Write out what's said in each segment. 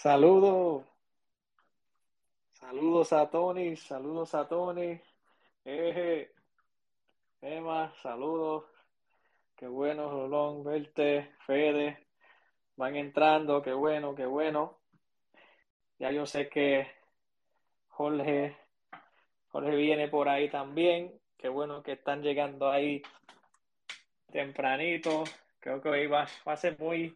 Saludos. Saludos a Tony. Saludos a Tony. Eje. Emma, saludos. Qué bueno, Rolón, verte. Fede. Van entrando. Qué bueno, qué bueno. Ya yo sé que Jorge, Jorge viene por ahí también. Qué bueno que están llegando ahí tempranito. Creo que hoy va a ser muy,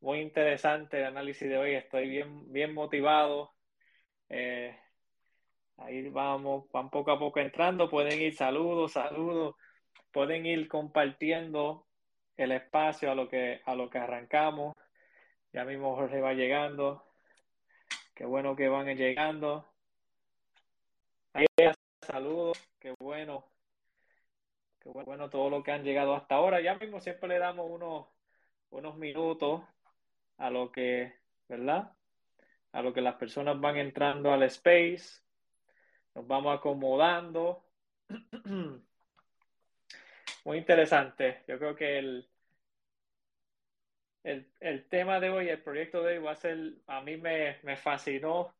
muy interesante el análisis de hoy. Estoy bien, bien motivado. Eh, ahí vamos, van poco a poco entrando. Pueden ir saludos, saludos. Pueden ir compartiendo el espacio a lo que, a lo que arrancamos. Ya mismo Jorge va llegando. Qué bueno que van llegando. Ahí saludos. Qué bueno. Qué bueno todo lo que han llegado hasta ahora. Ya mismo siempre le damos unos, unos minutos a lo que, ¿verdad? A lo que las personas van entrando al space, nos vamos acomodando. Muy interesante. Yo creo que el, el, el, tema de hoy, el proyecto de hoy va a ser, a mí me, me fascinó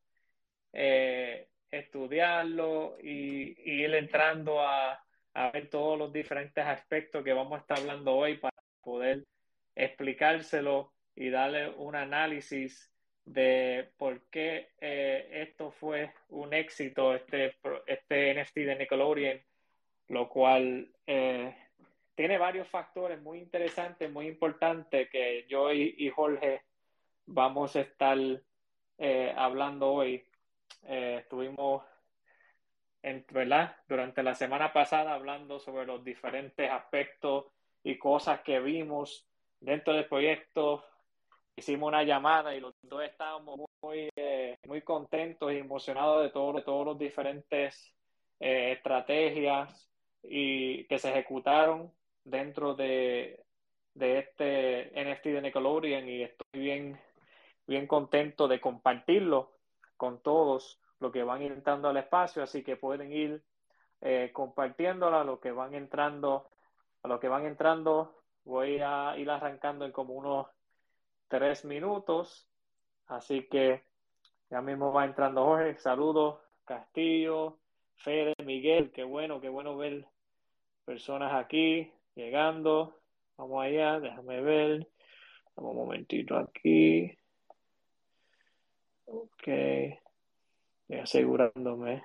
eh, estudiarlo y, ir entrando a, a ver todos los diferentes aspectos que vamos a estar hablando hoy para poder explicárselo y darle un análisis de por qué eh, esto fue un éxito, este, este NFT de Nickelodeon, lo cual eh, tiene varios factores muy interesantes, muy importantes que yo y, Jorge vamos a estar eh, hablando hoy. Eh, estuvimos ¿verdad? durante la semana pasada hablando sobre los diferentes aspectos y cosas que vimos dentro del proyecto, hicimos una llamada y los dos estábamos muy, eh, muy contentos y emocionados de, todo, de todos los diferentes eh, estrategias y que se ejecutaron dentro de, de este NFT de Nickelodeon. Y estoy bien, bien contento de compartirlo con todos los que van entrando al espacio, así que pueden ir eh, compartiéndola los que van entrando, a los que van entrando, voy a ir arrancando en como unos tres minutos. Así que ya mismo va entrando Jorge. Saludos, Castillo, Fede, Miguel. Qué bueno, qué bueno ver personas aquí llegando. Vamos allá, déjame ver. Vamos un momentito aquí. Ok. Estoy asegurándome.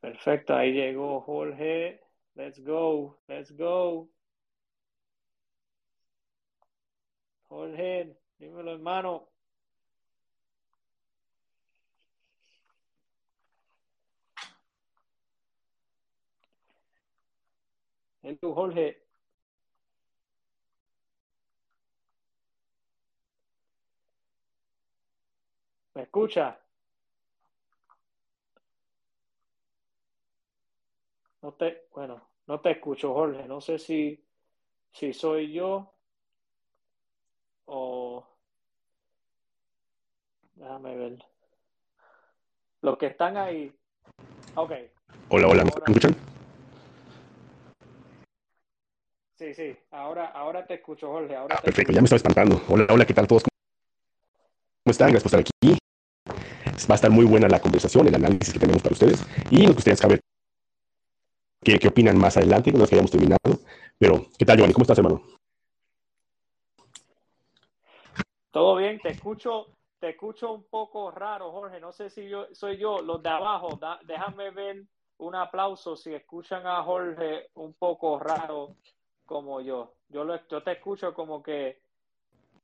Perfecto, ahí llegó Jorge. Let's go, let's go. Jorge, dímelo, hermano. Hello, Jorge. ¿Me escucha? No te, bueno, no te escucho, Jorge. No sé si, si soy yo o déjame ver. Los que están ahí. Ok. Hola, hola, ¿me escuchan? Sí, sí. Ahora, ahora te escucho, Jorge. Ahora te Perfecto, escucho. ya me estaba espantando. Hola, hola, ¿qué tal todos? ¿Cómo están? Gracias por estar aquí. Va a estar muy buena la conversación, el análisis que tenemos para ustedes. Y nos gustaría saber qué, qué opinan más adelante, cuando nos hayamos terminado. Pero, ¿qué tal, Giovanni? ¿Cómo estás, hermano? Todo bien, te escucho, te escucho un poco raro, Jorge. No sé si yo soy yo, los de abajo. Da- déjame ver un aplauso si escuchan a Jorge un poco raro como yo. Yo lo, yo te escucho como que,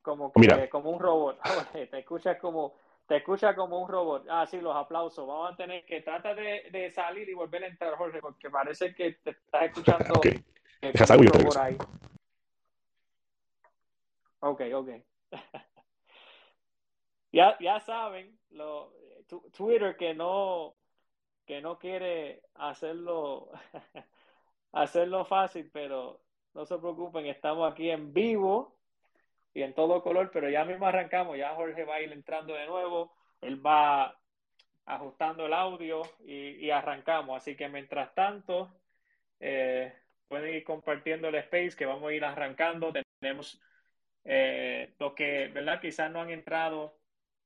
como que, Mira. como un robot. Jorge, te escuchas como, te escucha como un robot. Ah, sí, los aplausos. Vamos a tener que trata de, de salir y volver a entrar, Jorge, porque parece que te estás escuchando Ok. eh, Deja salgo yo te. Ok, ok. Ya, ya saben, lo, Twitter que no, que no quiere hacerlo, hacerlo fácil, pero no se preocupen, estamos aquí en vivo y en todo color, pero ya mismo arrancamos, ya Jorge va a ir entrando de nuevo, él va ajustando el audio y, y arrancamos, así que mientras tanto, eh, pueden ir compartiendo el space que vamos a ir arrancando, tenemos eh, los que, ¿verdad? Quizás no han entrado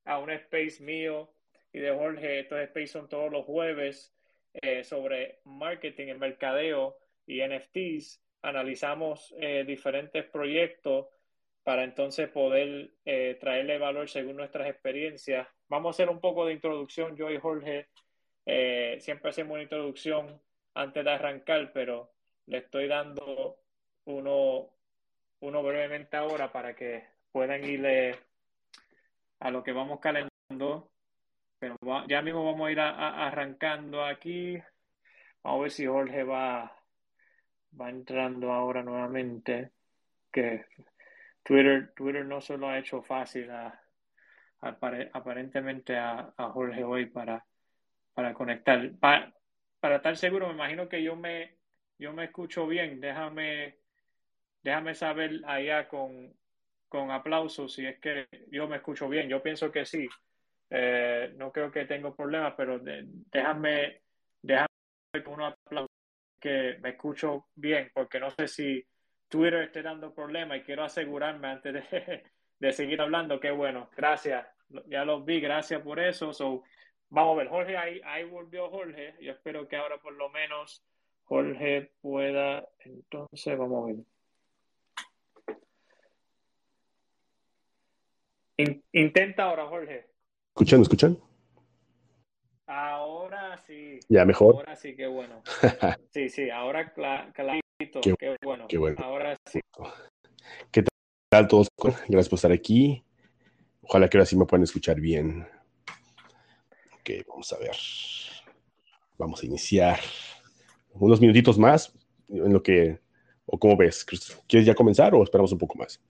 a un space mío y de Jorge. Estos space son todos los jueves eh, sobre marketing, el mercadeo y NFTs. Analizamos eh, diferentes proyectos para entonces poder eh, traerle valor según nuestras experiencias. Vamos a hacer un poco de introducción, yo y Jorge. siempre hacemos una introducción antes de arrancar, pero le estoy dando uno, uno brevemente ahora para que puedan ir a lo que vamos calentando. Pero ya mismo vamos a ir arrancando aquí. Vamos a ver si Jorge va, va entrando ahora nuevamente. Que Twitter, Twitter no se lo ha hecho fácil aparentemente a, Jorge hoy para, para conectar. para estar seguro, me imagino que yo me, yo me escucho bien. Déjame, déjame saber allá con, con aplausos si es que yo me escucho bien. Yo pienso que sí. Eh, no creo que tengo problemas, pero déjame, déjame con unos aplausos que me escucho bien, porque no sé si Twitter esté dando problemas y quiero asegurarme antes de, de seguir hablando. Qué bueno, gracias. Ya los vi, gracias por eso. So, vamos a ver, Jorge, ahí, ahí volvió Jorge. Yo espero que ahora por lo menos Jorge pueda. Entonces, vamos a ver. Intenta ahora, Jorge. ¿Escuchan? ¿Escuchan? Ahora sí. Ya mejor. Ahora sí, qué bueno. Sí, sí, ahora clarito. Qué, bueno. Qué bueno. Ahora sí. ¿Qué tal todos? Gracias por estar aquí. Ojalá que ahora sí me puedan escuchar bien. Ok, vamos a ver. Vamos a iniciar. Unos minutitos más en lo que, o cómo ves, ¿quieres ya comenzar o esperamos un poco más?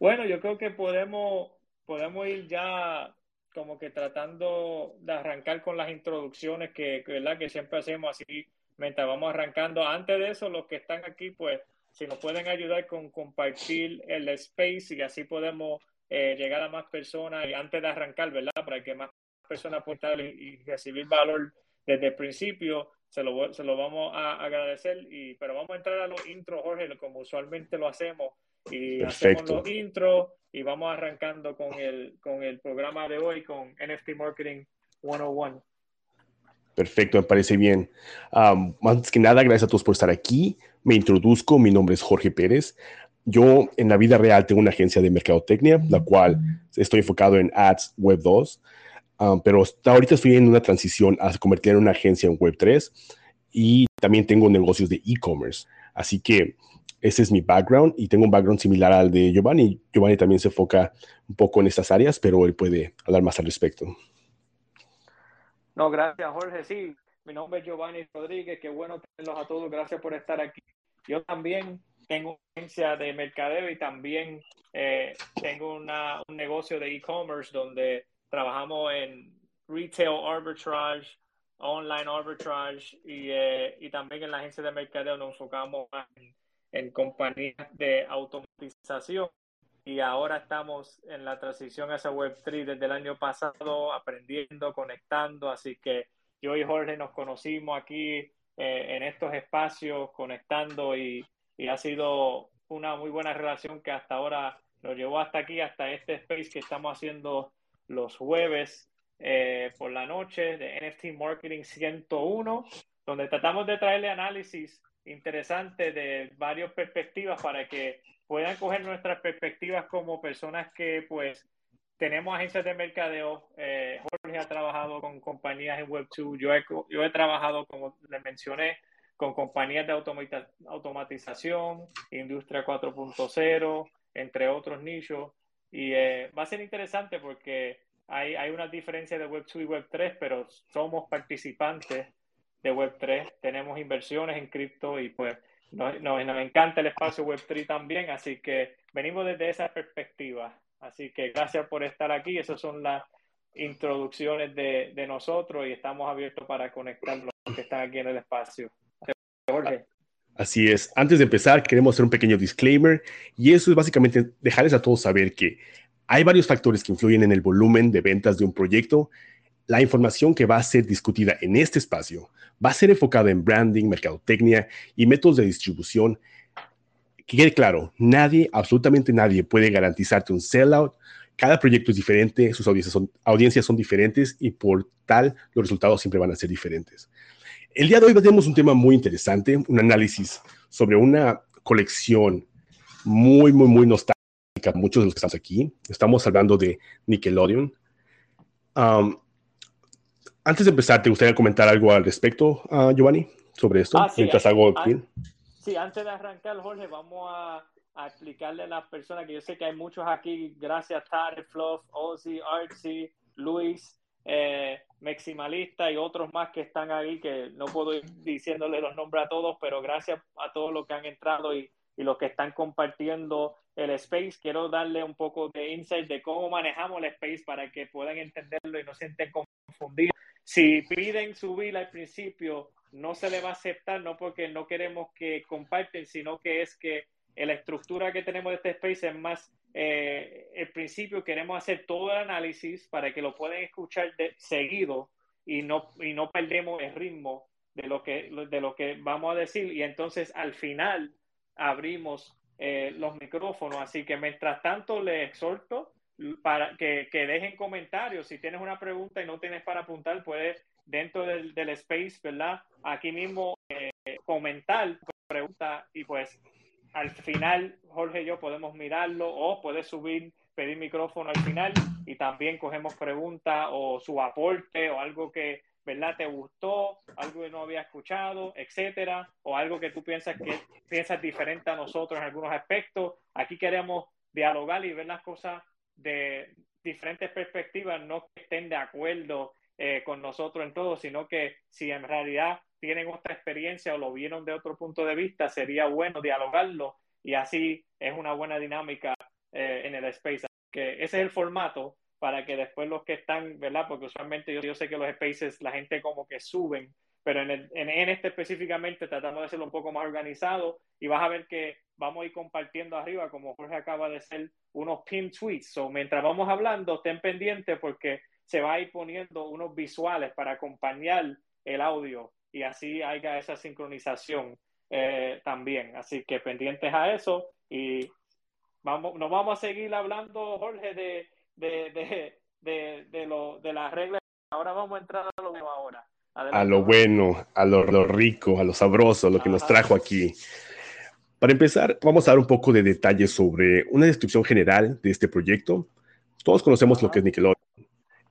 Bueno, yo creo que podemos, podemos ir ya como que tratando de arrancar con las introducciones que, ¿verdad? que siempre hacemos así mientras vamos arrancando. Antes de eso, los que están aquí, pues, si nos pueden ayudar con compartir el space y así podemos eh, llegar a más personas y antes de arrancar, ¿verdad? Para que más personas puedan y, recibir valor desde el principio, se lo, se lo vamos a agradecer. Y, pero vamos a entrar a los intros, Jorge, como usualmente lo hacemos y hacemos los intros y vamos arrancando con el, con el programa de hoy con NFT Marketing 101. Perfecto, me parece bien. Um, antes que nada, gracias a todos por estar aquí. Me introduzco, mi nombre es Jorge Pérez. Yo en la vida real tengo una agencia de mercadotecnia, la cual estoy enfocado en Ads Web 2, um, pero ahorita estoy en una transición a convertir en una agencia en Web 3 y también tengo negocios de e-commerce. Así que ese es mi background y tengo un background similar al de Giovanni. Giovanni también se enfoca un poco en estas áreas, pero él puede hablar más al respecto. No, gracias Jorge. Sí, mi nombre es Giovanni Rodríguez. Qué bueno tenerlos a todos. Gracias por estar aquí. Yo también tengo agencia de mercadeo y también eh, tengo una, un negocio de e-commerce donde trabajamos en retail arbitrage, online arbitrage y, eh, y también en la agencia de mercadeo nos enfocamos en en compañías de automatización. Y ahora estamos en la transición a esa Web3 desde el año pasado, aprendiendo, conectando, así que yo y Jorge nos conocimos aquí eh, en estos espacios, conectando y, y, ha sido una muy buena relación que hasta ahora nos llevó hasta aquí, hasta este space que estamos haciendo los jueves eh, por la noche de NFT Marketing 101, donde tratamos de traerle análisis interesante de varias perspectivas para que puedan coger nuestras perspectivas como personas que pues tenemos agencias de mercadeo. Eh, Jorge ha trabajado con compañías en Web2. Yo he, yo he trabajado, como le mencioné, con compañías de automatización, Industria 4.0, entre otros nichos. Y eh, va a ser interesante porque hay, hay una diferencia de Web2 y Web3, pero somos participantes de Web3, tenemos inversiones en cripto y pues nos, nos, encanta el espacio Web3 también, así que venimos desde esa perspectiva. Así que gracias por estar aquí, esas son las introducciones de, de nosotros y estamos abiertos para conectar los que están aquí en el espacio. Jorge. Así es. Antes de empezar, queremos hacer un pequeño disclaimer y eso es básicamente dejarles a todos saber que hay varios factores que influyen en el volumen de ventas de un proyecto la información que va a ser discutida en este espacio va a ser enfocada en branding, mercadotecnia y métodos de distribución. Que quede claro, nadie, absolutamente nadie puede garantizarte un sellout, cada proyecto es diferente, sus audiencias son, diferentes y por tal los resultados siempre van a ser diferentes. El día de hoy tenemos un tema muy interesante, un análisis sobre una colección muy, muy, muy nostálgica. Muchos de los que estamos aquí, estamos hablando de Nickelodeon. Antes de empezar, ¿te gustaría comentar algo al respecto, uh, Giovanni, sobre esto? Ah, sí, mientras hago Sí, antes de arrancar, Jorge, vamos a, a, explicarle a las personas que yo sé que hay muchos aquí, gracias Tarek, Fluff, Ozzy, Artsy, Luis, eh, Maximalista y otros más que están ahí, que no puedo ir diciéndole los nombres a todos, pero gracias a todos los que han entrado y, y los que están compartiendo el space. Quiero darle un poco de insight de cómo manejamos el space para que puedan entenderlo y no se sienten confundidos. Si piden subir al principio, no se le va a aceptar, no porque no queremos que comparten, sino que es que la estructura que tenemos de este space es más eh, el principio queremos hacer todo el análisis para que lo puedan escuchar de, seguido y no, y no perdemos el ritmo de lo, que, de lo que vamos a decir y entonces al final abrimos eh, los micrófonos. Así que mientras tanto les exhorto para que, que, dejen comentarios. Si tienes una pregunta y no tienes para apuntar, puedes dentro del, del space, ¿verdad? Aquí mismo eh, comentar pregunta y pues al final Jorge y yo podemos mirarlo o puedes subir, pedir micrófono al final y también cogemos preguntas o su aporte o algo que, ¿verdad? Te gustó, algo que no había escuchado, etcétera, o algo que tú piensas que piensas diferente a nosotros en algunos aspectos. Aquí queremos dialogar y ver las cosas de diferentes perspectivas, no que estén de acuerdo eh, con nosotros en todo, sino que si en realidad tienen otra experiencia o lo vieron de otro punto de vista, sería bueno dialogarlo y así es una buena dinámica eh, en el space. Que ese es el formato para que después los que están, ¿verdad? Porque usualmente yo, yo sé que los spaces la gente como que suben, pero en, el, en, este específicamente tratamos de hacerlo un poco más organizado y vas a ver que vamos a ir compartiendo arriba, como Jorge acaba de hacer, unos pin tweets. o mientras vamos hablando, estén pendientes porque se va a ir poniendo unos visuales para acompañar el audio y así haya esa sincronización eh, también. Así que pendientes a eso y vamos, nos vamos a seguir hablando, Jorge, de, de, de, de, lo, de las reglas. Ahora vamos a entrar a lo bueno ahora. A lo bueno, a lo, rico, a lo sabroso, lo que nos trajo aquí. Para empezar, vamos a dar un poco de detalles sobre una descripción general de este proyecto. Todos conocemos lo que es Nickelodeon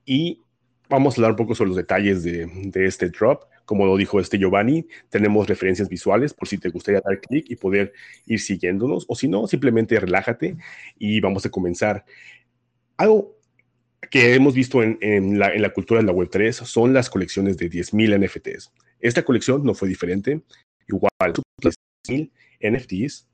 y vamos a hablar un poco sobre los detalles de, de este drop como lo dijo este Giovanni, tenemos referencias visuales por si te gustaría dar clic y poder ir siguiéndonos, o si no, simplemente relájate y vamos a comenzar. Algo que hemos visto en, en, la, en la, cultura de la Web3 son las colecciones de 10.000 NFTs. Esta colección no fue diferente, igual, 10.000 NFTs,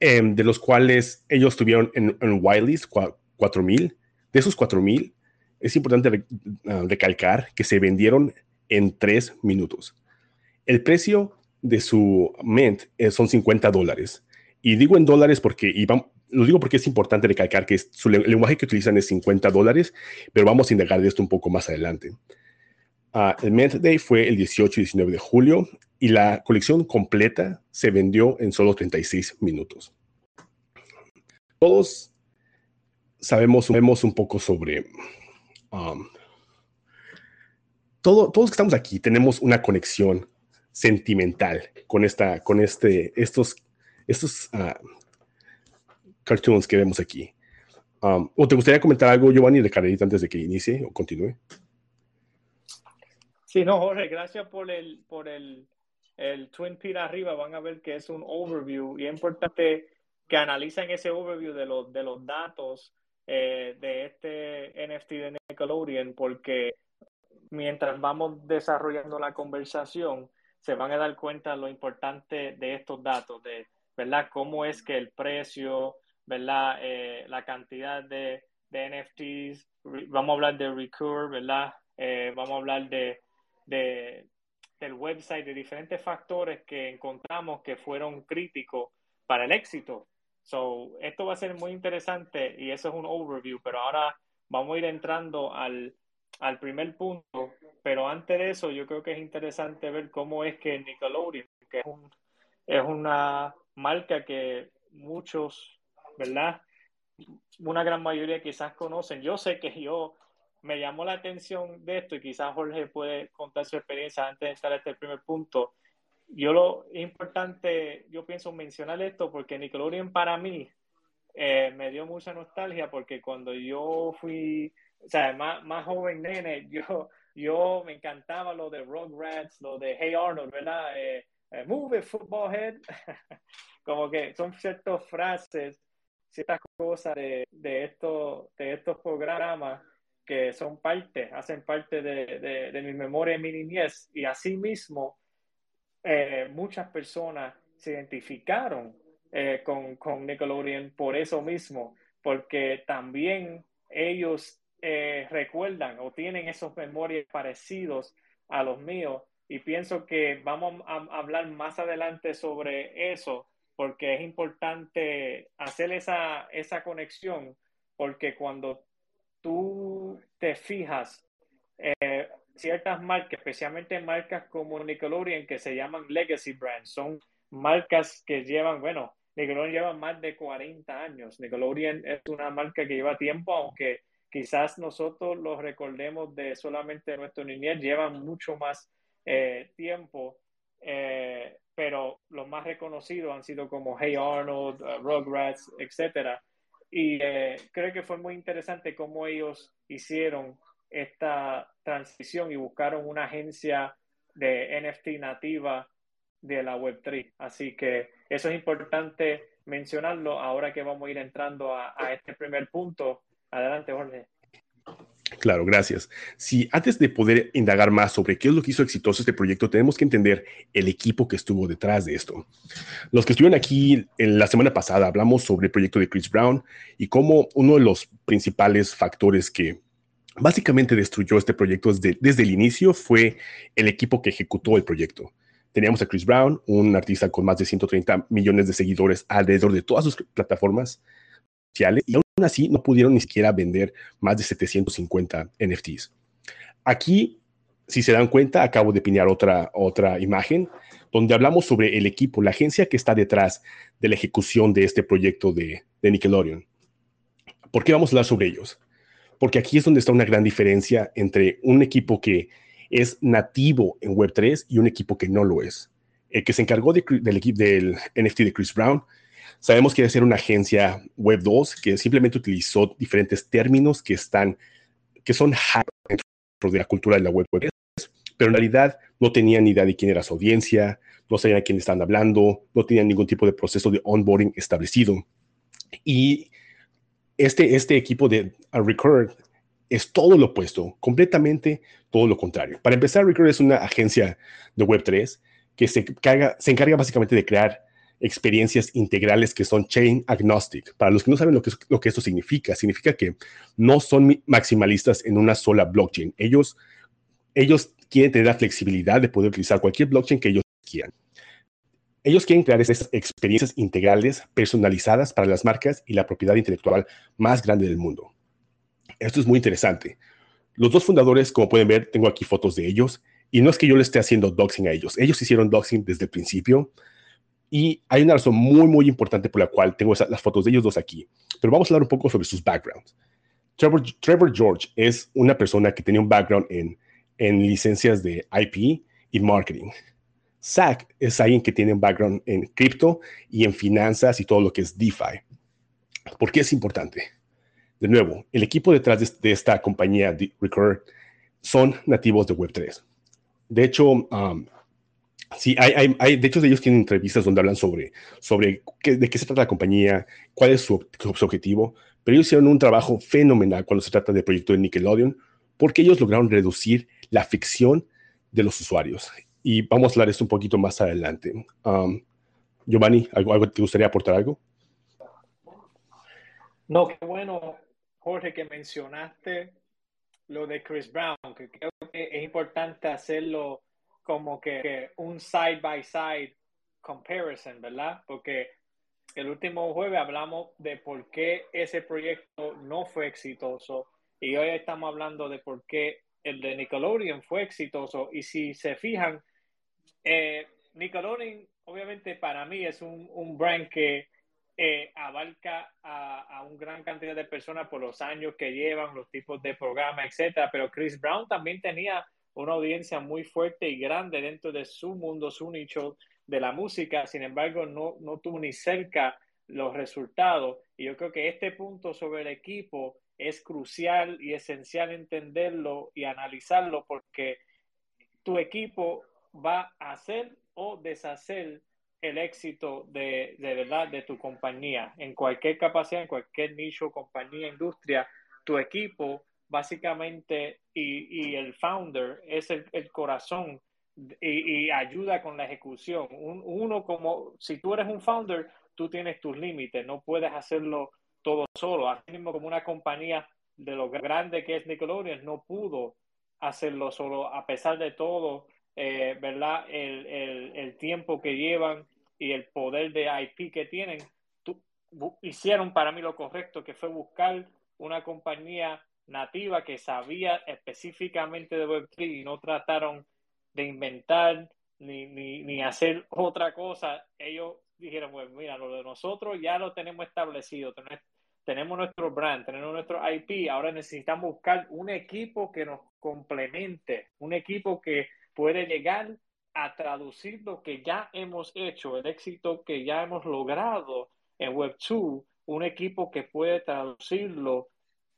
eh, de los cuales ellos tuvieron en, en whitelist 4.000. De esos 4.000, es importante ah, recalcar que se vendieron en tres minutos. El precio de su Mint eh, son 50 dólares. Y digo en dólares porque, y lo digo porque es importante recalcar que su lenguaje que utilizan es 50 dólares, pero vamos a indagar de esto un poco más adelante. Uh, el Mint Day fue el 18 y 19 de julio y la colección completa se vendió en solo 36 minutos. Todos sabemos, sabemos un poco sobre um, todos los que estamos aquí tenemos una conexión sentimental con, esta, con este, estos, estos uh, cartoons que vemos aquí. Um, ¿O te gustaría comentar algo, Giovanni, de Carrerita antes de que inicie o continúe? Sí, no, Jorge, gracias por el, por el, el Twin Peak arriba. Van a ver que es un overview y es importante que analicen ese overview de los, de los datos eh, de este NFT de Nickelodeon porque mientras vamos desarrollando la conversación, se van a dar cuenta lo importante de estos datos, de verdad cómo es que el precio, verdad, eh, la cantidad de, de, NFTs, vamos a hablar de Recur, verdad, eh, vamos a hablar de, de, del website, de diferentes factores que encontramos que fueron críticos para el éxito. So, esto va a ser muy interesante y eso es un overview, pero ahora vamos a ir entrando al, al primer punto, pero antes de eso yo creo que es interesante ver cómo es que Nickelodeon, que es, una marca que muchos, ¿verdad? una gran mayoría quizás conocen. Yo sé que yo me llamó la atención de esto y quizás Jorge puede contar su experiencia antes de entrar a este primer punto. Yo lo importante, yo pienso mencionar esto porque Nickelodeon para mí eh, me dio mucha nostalgia porque cuando yo fui, o sea, más, más joven nene, yo, yo me encantaba lo de Rugrats, lo de Hey Arnold, ¿verdad? Eh, eh, move it, football head. Como que son ciertas frases, ciertas cosas de, de, esto, de estos programas que son parte, hacen parte de, de, mi memoria mi niñez. Y asimismo, eh, muchas personas se identificaron eh, con, con, Nickelodeon por eso mismo, porque también ellos eh, recuerdan o tienen esos memorias parecidos a los míos. Y pienso que vamos a hablar más adelante sobre eso, porque es importante hacer esa, esa conexión, porque cuando tú te fijas, eh, ciertas marcas, especialmente marcas como Nickelodeon, que se llaman legacy brands, son marcas que llevan, bueno, Nickelodeon lleva más de 40 años. Nickelodeon es una marca que lleva tiempo, aunque quizás nosotros los recordemos de solamente nuestro niñez, llevan mucho más eh, tiempo, eh, pero los más reconocidos han sido como Hey Arnold, Rugrats, etcétera. Y eh, creo que fue muy interesante cómo ellos hicieron esta transición y buscaron una agencia de NFT nativa de la Web3. Así que eso es importante mencionarlo ahora que vamos a ir entrando a este primer punto. Adelante, Jorge. Claro, gracias. Si antes de poder indagar más sobre qué es lo que hizo exitoso este proyecto, tenemos que entender el equipo que estuvo detrás de esto. Los que estuvieron aquí en la semana pasada hablamos sobre el proyecto de Chris Brown y cómo uno de los principales factores que básicamente destruyó este proyecto desde, desde el inicio fue el equipo que ejecutó el proyecto. Teníamos a Chris Brown, un artista con más de 130 millones de seguidores alrededor de todas sus plataformas sociales y aún así no pudieron ni siquiera vender más de 750 NFTs. Aquí, si se dan cuenta, acabo de pinear otra, otra imagen donde hablamos sobre el equipo, la agencia que está detrás de la ejecución de este proyecto de, de Nickelodeon. ¿Por qué vamos a hablar sobre ellos? Porque aquí es donde está una gran diferencia entre un equipo que es nativo en Web3 y un equipo que no lo es. El que se encargó del, del NFT de Chris Brown Sabemos que debe ser una agencia Web 2 que simplemente utilizó diferentes términos que están, que son dentro de la cultura de la Web 3, pero en realidad no tenían ni idea de quién era su audiencia, no sabían a quién estaban hablando, no tenían ningún tipo de proceso de onboarding establecido. Y este, este equipo de Record es todo lo opuesto, completamente todo lo contrario. Para empezar, Record es una agencia de Web3 que se se encarga básicamente de crear experiencias integrales que son chain agnostic. Para los que no saben lo que, lo que esto significa, significa que no son maximalistas en una sola blockchain. Ellos, ellos quieren tener la flexibilidad de poder utilizar cualquier blockchain que ellos quieran. Ellos quieren crear estas experiencias integrales personalizadas para las marcas y la propiedad intelectual más grande del mundo. Esto es muy interesante. Los dos fundadores, como pueden ver, tengo aquí fotos de ellos, y no es que yo le esté haciendo doxing a ellos. Ellos hicieron doxing desde el principio. Y hay una razón muy, muy importante por la cual tengo las fotos de ellos dos aquí. Pero vamos a hablar un poco sobre sus backgrounds. Trevor, Trevor George es una persona que tenía un background en, en licencias de IP y marketing. Zach es alguien que tiene un background en cripto y en finanzas y todo lo que es DeFi. ¿Por qué es importante? De nuevo, el equipo detrás de, esta compañía, Recur, son nativos de Web3. De hecho, um, Sí, hay, hay, de hecho ellos tienen entrevistas donde hablan sobre, sobre qué, de qué se trata la compañía, cuál es su, su, objetivo, pero ellos hicieron un trabajo fenomenal cuando se trata del proyecto de Nickelodeon, porque ellos lograron reducir la ficción de los usuarios. Y vamos a hablar de esto un poquito más adelante. Um, Giovanni, ¿algo, ¿algo, te gustaría aportar algo? No, qué bueno, Jorge, que mencionaste lo de Chris Brown, que creo que es importante hacerlo como que un side by side comparison, ¿verdad? Porque el último jueves hablamos de por qué ese proyecto no fue exitoso y hoy estamos hablando de por qué el de Nickelodeon fue exitoso. Y si se fijan, eh, Nickelodeon obviamente para mí es un, un brand que eh, abarca a, a una gran cantidad de personas por los años que llevan, los tipos de programa, etcétera. Pero Chris Brown también tenía una audiencia muy fuerte y grande dentro de su mundo, su nicho de la música. Sin embargo, no, no tuvo ni cerca los resultados. Y yo creo que este punto sobre el equipo es crucial y esencial entenderlo y analizarlo porque tu equipo va a hacer o deshacer el éxito de, de verdad de tu compañía. En cualquier capacidad, en cualquier nicho, compañía, industria, tu equipo básicamente y, y el founder es el, el corazón y, ayuda con la ejecución. Un, uno como, si tú eres un founder, tú tienes tus límites, no puedes hacerlo todo solo. Así mismo como una compañía de lo grande que es Nickelodeon no pudo hacerlo solo, a pesar de todo, eh, ¿verdad? El, el, el, tiempo que llevan y el poder de IP que tienen, hicieron para mí lo correcto, que fue buscar una compañía nativa que sabía específicamente de Web3 y no trataron de inventar ni, ni, ni hacer otra cosa. Ellos dijeron, pues mira, lo de nosotros ya lo tenemos establecido, tenemos nuestro brand, tenemos nuestro IP, ahora necesitamos buscar un equipo que nos complemente, un equipo que puede llegar a traducir lo que ya hemos hecho, el éxito que ya hemos logrado en Web2, un equipo que puede traducirlo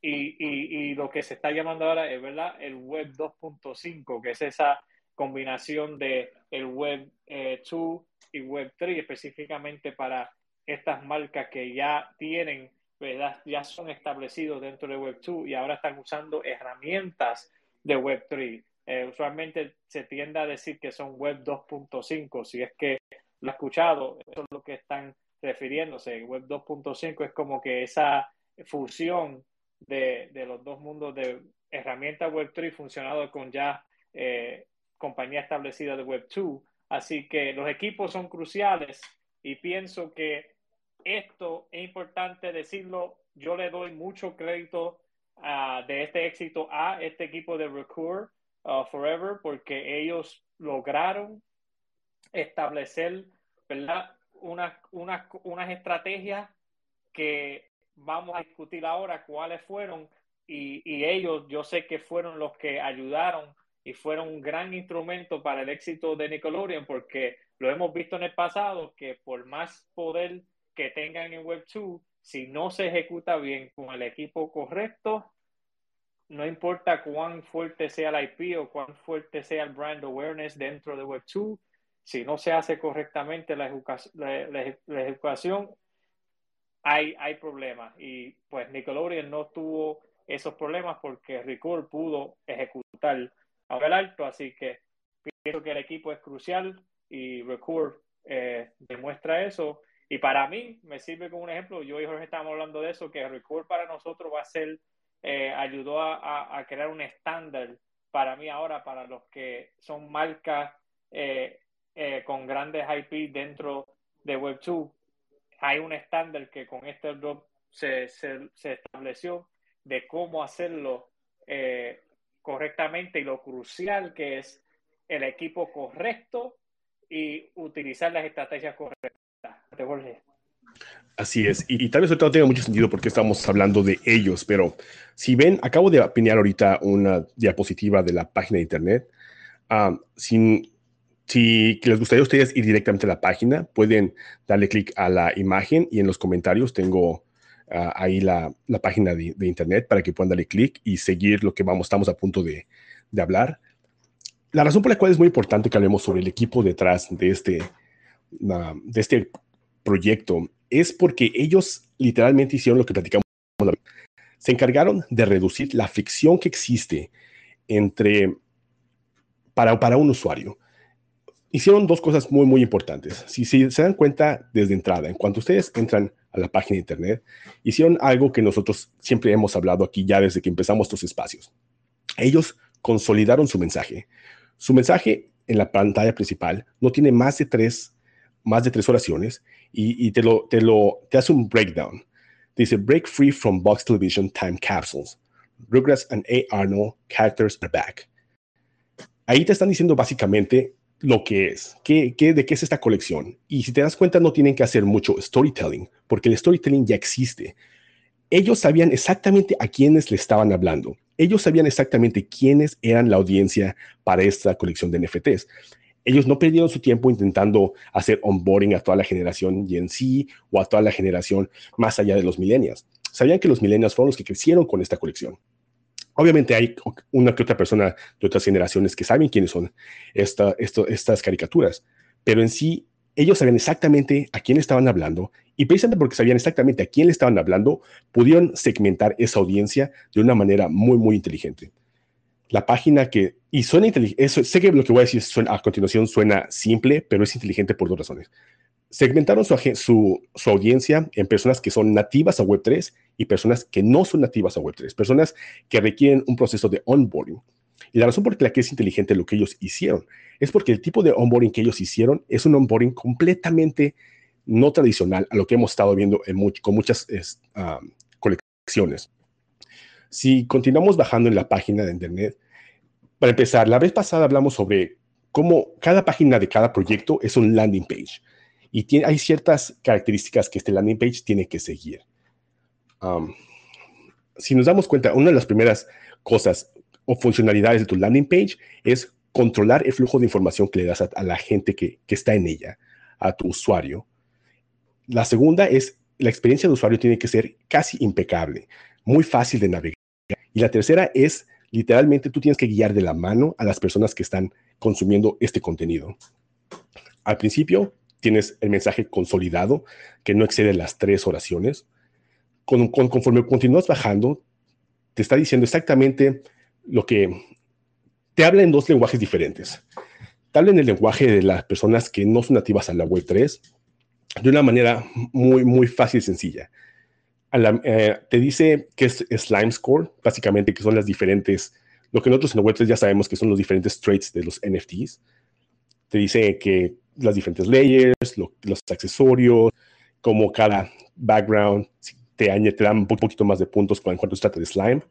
y, y, y lo que se está llamando ahora es verdad el Web 2.5, que es esa combinación de el Web 2 eh, y Web 3 específicamente para estas marcas que ya tienen, ¿verdad? ya son establecidos dentro de Web 2 y ahora están usando herramientas de Web 3. Eh, usualmente se tiende a decir que son Web 2.5, si es que lo he escuchado, eso es lo que están refiriéndose. Web 2.5 es como que esa fusión de, de, los dos mundos de herramientas Web 3 funcionado con ya eh, compañía establecida de Web 2. Así que los equipos son cruciales y pienso que esto es importante decirlo. Yo le doy mucho crédito uh, de este éxito a este equipo de Recur uh, Forever porque ellos lograron establecer. Unas, unas, unas estrategias que vamos a discutir ahora cuáles fueron y, y, ellos yo sé que fueron los que ayudaron y fueron un gran instrumento para el éxito de Nickelodeon porque lo hemos visto en el pasado que por más poder que tengan en Web2, si no se ejecuta bien con el equipo correcto, no importa cuán fuerte sea la IP o cuán fuerte sea el brand awareness dentro de Web2, si no se hace correctamente la, educación, la, la, la educación hay, hay problemas. Y pues Nickelodeon no tuvo esos problemas porque Record pudo ejecutar a ver alto, así que pienso que el equipo es crucial y Record eh, demuestra eso. Y para mí me sirve como un ejemplo, yo y Jorge estamos hablando de eso, que Record para nosotros va a ser, eh, ayudó a, crear un estándar para mí ahora, para los que son marcas eh, eh con grandes IP dentro de Web2, hay un estándar que con este drop se, se, estableció de cómo hacerlo eh, correctamente y lo crucial que es el equipo correcto y utilizar las estrategias correctas. Jorge. Así es, y, tal vez ahorita no tenga mucho sentido porque estamos hablando de ellos, pero si ven, acabo de opinar ahorita una diapositiva de la página de internet. Um, sin, si les gustaría a ustedes ir directamente a la página, pueden darle clic a la imagen y en los comentarios tengo uh, ahí la, la página de, de, internet para que puedan darle clic y seguir lo que vamos, estamos a punto de, de, hablar. La razón por la cual es muy importante que hablemos sobre el equipo detrás de este, uh, de este proyecto es porque ellos literalmente hicieron lo que platicamos. Se encargaron de reducir la fricción que existe entre para, para un usuario hicieron dos cosas muy, muy importantes. Si, si, se dan cuenta desde entrada, en cuanto ustedes entran a la página de Internet, hicieron algo que nosotros siempre hemos hablado aquí ya desde que empezamos estos espacios. Ellos consolidaron su mensaje. Su mensaje en la pantalla principal no tiene más de tres, más de tres oraciones y, y te, lo, te, lo, te hace un breakdown. Dice, break free from box television time capsules. Rugrats and A. Arnold characters are back. Ahí te están diciendo básicamente lo que es, qué, qué, de qué es esta colección. Y si te das cuenta, no tienen que hacer mucho storytelling, porque el storytelling ya existe. Ellos sabían exactamente a quiénes le estaban hablando. Ellos sabían exactamente quiénes eran la audiencia para esta colección de NFTs. Ellos no perdieron su tiempo intentando hacer onboarding a toda la generación Gen Z o a toda la generación más allá de los millennials. Sabían que los millennials fueron los que crecieron con esta colección. Obviamente hay una que otra persona de otras generaciones que saben quiénes son estas caricaturas, pero en sí ellos sabían exactamente a quién estaban hablando y precisamente porque sabían exactamente a quién le estaban hablando, pudieron segmentar esa audiencia de una manera muy, muy inteligente. La página que, y suena inteligente, sé que lo que voy a decir a continuación suena simple, pero es inteligente por dos razones segmentaron su, audiencia en personas que son nativas a Web3 y personas que no son nativas a Web3, personas que requieren un proceso de onboarding. Y la razón por la que es inteligente lo que ellos hicieron es porque el tipo de onboarding que ellos hicieron es un onboarding completamente no tradicional a lo que hemos estado viendo con muchas colecciones. Si continuamos bajando en la página de Internet, para empezar, la vez pasada hablamos sobre cómo cada página de cada proyecto es un landing page y hay ciertas características que este landing page tiene que seguir. si nos damos cuenta, una de las primeras cosas o funcionalidades de tu landing page es controlar el flujo de información que le das a, la gente que, que, está en ella, a tu usuario. La segunda es la experiencia de usuario tiene que ser casi impecable, muy fácil de navegar. Y la tercera es literalmente tú tienes que guiar de la mano a las personas que están consumiendo este contenido. Al principio, tienes el mensaje consolidado que no excede las tres oraciones. Con, conforme continúas bajando, te está diciendo exactamente lo que te habla en dos lenguajes diferentes. Te habla en el lenguaje de las personas que no son nativas a la web 3 de una manera muy, muy fácil y sencilla. Eh, te dice que es Slime Score, básicamente que son las diferentes, lo que nosotros en la web 3 ya sabemos que son los diferentes traits de los NFTs. Te dice que las diferentes layers, los accesorios, como cada background te, añade, te dan un poquito más de puntos cuando se trata de slime.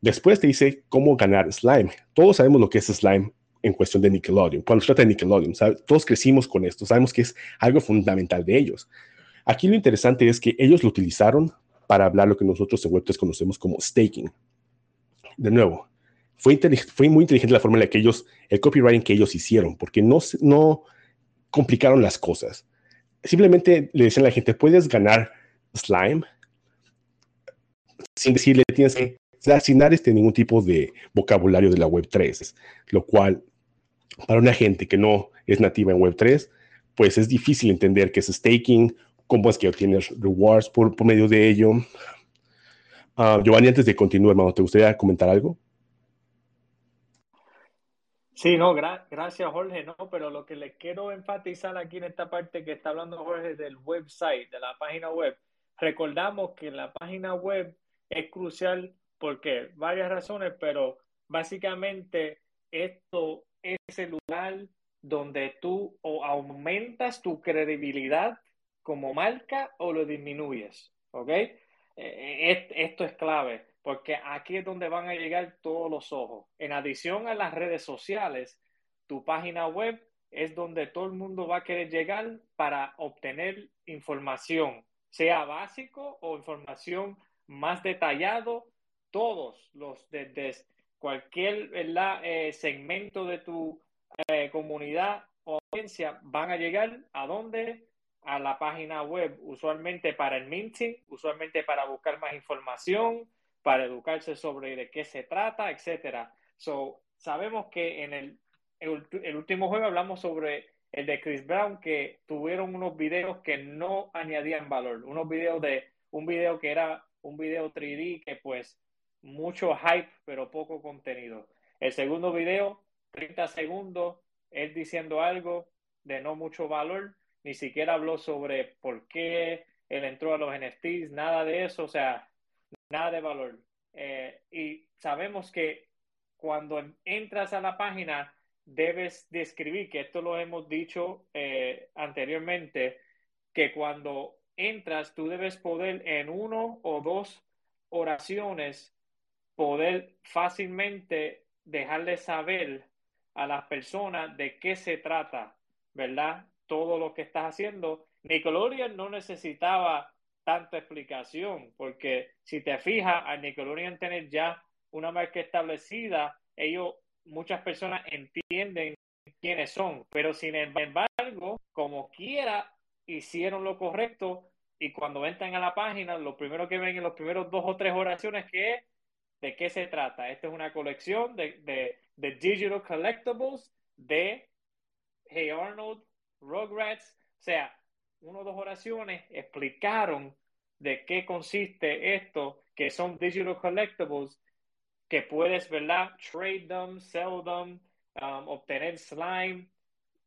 Después te dice cómo ganar slime. Todos sabemos lo que es slime en cuestión de Nickelodeon. Cuando se trata de Nickelodeon, todos crecimos con esto, sabemos que es algo fundamental de ellos. Aquí lo interesante es que ellos lo utilizaron para hablar lo que nosotros en Web3 conocemos como staking. De nuevo, fue, fue muy inteligente la forma en la que ellos, el copywriting que ellos hicieron, porque no, no, complicaron las cosas. Simplemente le decían a la gente, puedes ganar slime sin decirle, tienes que asignar este ningún tipo de vocabulario de la web 3, lo cual para una gente que no es nativa en web 3, pues es difícil entender qué es staking, cómo es que obtienes rewards por, medio de ello. Uh, Giovanni, antes de continuar, hermano, ¿te gustaría comentar algo? Sí, no, gracias Jorge, no, pero lo que le quiero enfatizar aquí en esta parte que está hablando Jorge del website, de la página web, recordamos que la página web es crucial porque varias razones, pero básicamente esto es el lugar donde tú o aumentas tu credibilidad como marca o lo disminuyes, ¿ok? Eh, eh, esto es clave porque aquí es donde van a llegar todos los ojos. En adición a las redes sociales, tu página web es donde todo el mundo va a querer llegar para obtener información, sea básico o información más detallado. Todos los desde cualquier eh, segmento de tu eh, comunidad o audiencia van a llegar a dónde? A la página web, usualmente para el minting, usualmente para buscar más información, para educarse sobre de qué se trata, etcétera. So, sabemos que en el, el, último juego hablamos sobre el de Chris Brown, que tuvieron unos videos que no añadían valor, unos videos de un video que era un video 3D que pues mucho hype, pero poco contenido. El segundo video, 30 segundos, él diciendo algo de no mucho valor, ni siquiera habló sobre por qué él entró a los NFTs, nada de eso, o sea, nada de valor. Eh, y sabemos que cuando entras a la página debes describir, que esto lo hemos dicho eh, anteriormente, que cuando entras tú debes poder en uno o dos oraciones poder fácilmente dejarle saber a las personas de qué se trata, ¿verdad? Todo lo que estás haciendo. Nickelodeon no necesitaba tanta explicación, porque si te fijas, a Nickelodeon tener ya una marca establecida, ellos, muchas personas entienden quiénes son, pero sin embargo, como quiera, hicieron lo correcto y cuando entran a la página, lo primero que ven en los primeros dos o tres oraciones que es de qué se trata. Esta es una colección de, de, de digital collectibles de Hey Arnold, Rugrats, o sea, una o dos oraciones explicaron de qué consiste esto, que son digital collectibles, que puedes, ¿verdad? Trade them, sell them, um, obtener slime.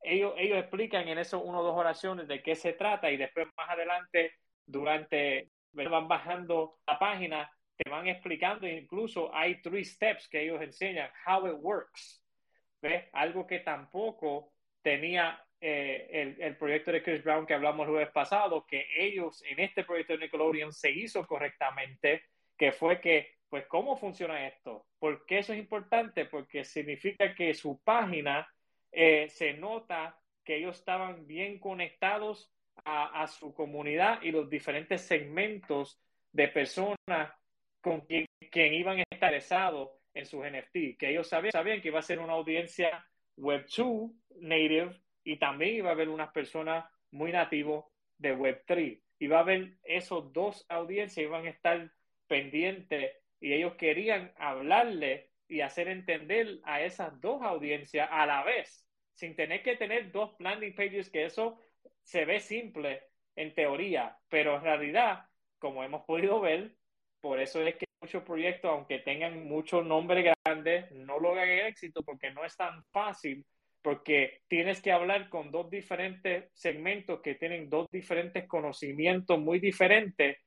Ellos, ellos explican en eso una o dos oraciones de qué se trata y después más adelante, durante, van bajando la página, te van explicando, incluso hay three steps que ellos enseñan, how it works. ¿Ves? Algo que tampoco tenía eh, el, el, proyecto de Chris Brown que hablamos el jueves pasado, que ellos en este proyecto de Nickelodeon se hizo correctamente, que fue que, pues, ¿cómo funciona esto? ¿Por qué eso es importante? Porque significa que su página eh, se nota que ellos estaban bien conectados a, a, su comunidad y los diferentes segmentos de personas con quien, quien iban a estar interesados en sus NFT, que ellos sabían, sabían que iba a ser una audiencia Web2 native y también iba a haber unas personas muy nativos de Web3. Y va a haber esos dos audiencias, iban a estar pendientes y ellos querían hablarle y hacer entender a esas dos audiencias a la vez, sin tener que tener dos landing pages, que eso se ve simple en teoría, pero en realidad, como hemos podido ver, por eso es que muchos proyectos, aunque tengan muchos nombres grandes, no logran éxito porque no es tan fácil porque tienes que hablar con dos diferentes segmentos que tienen dos diferentes conocimientos muy diferentes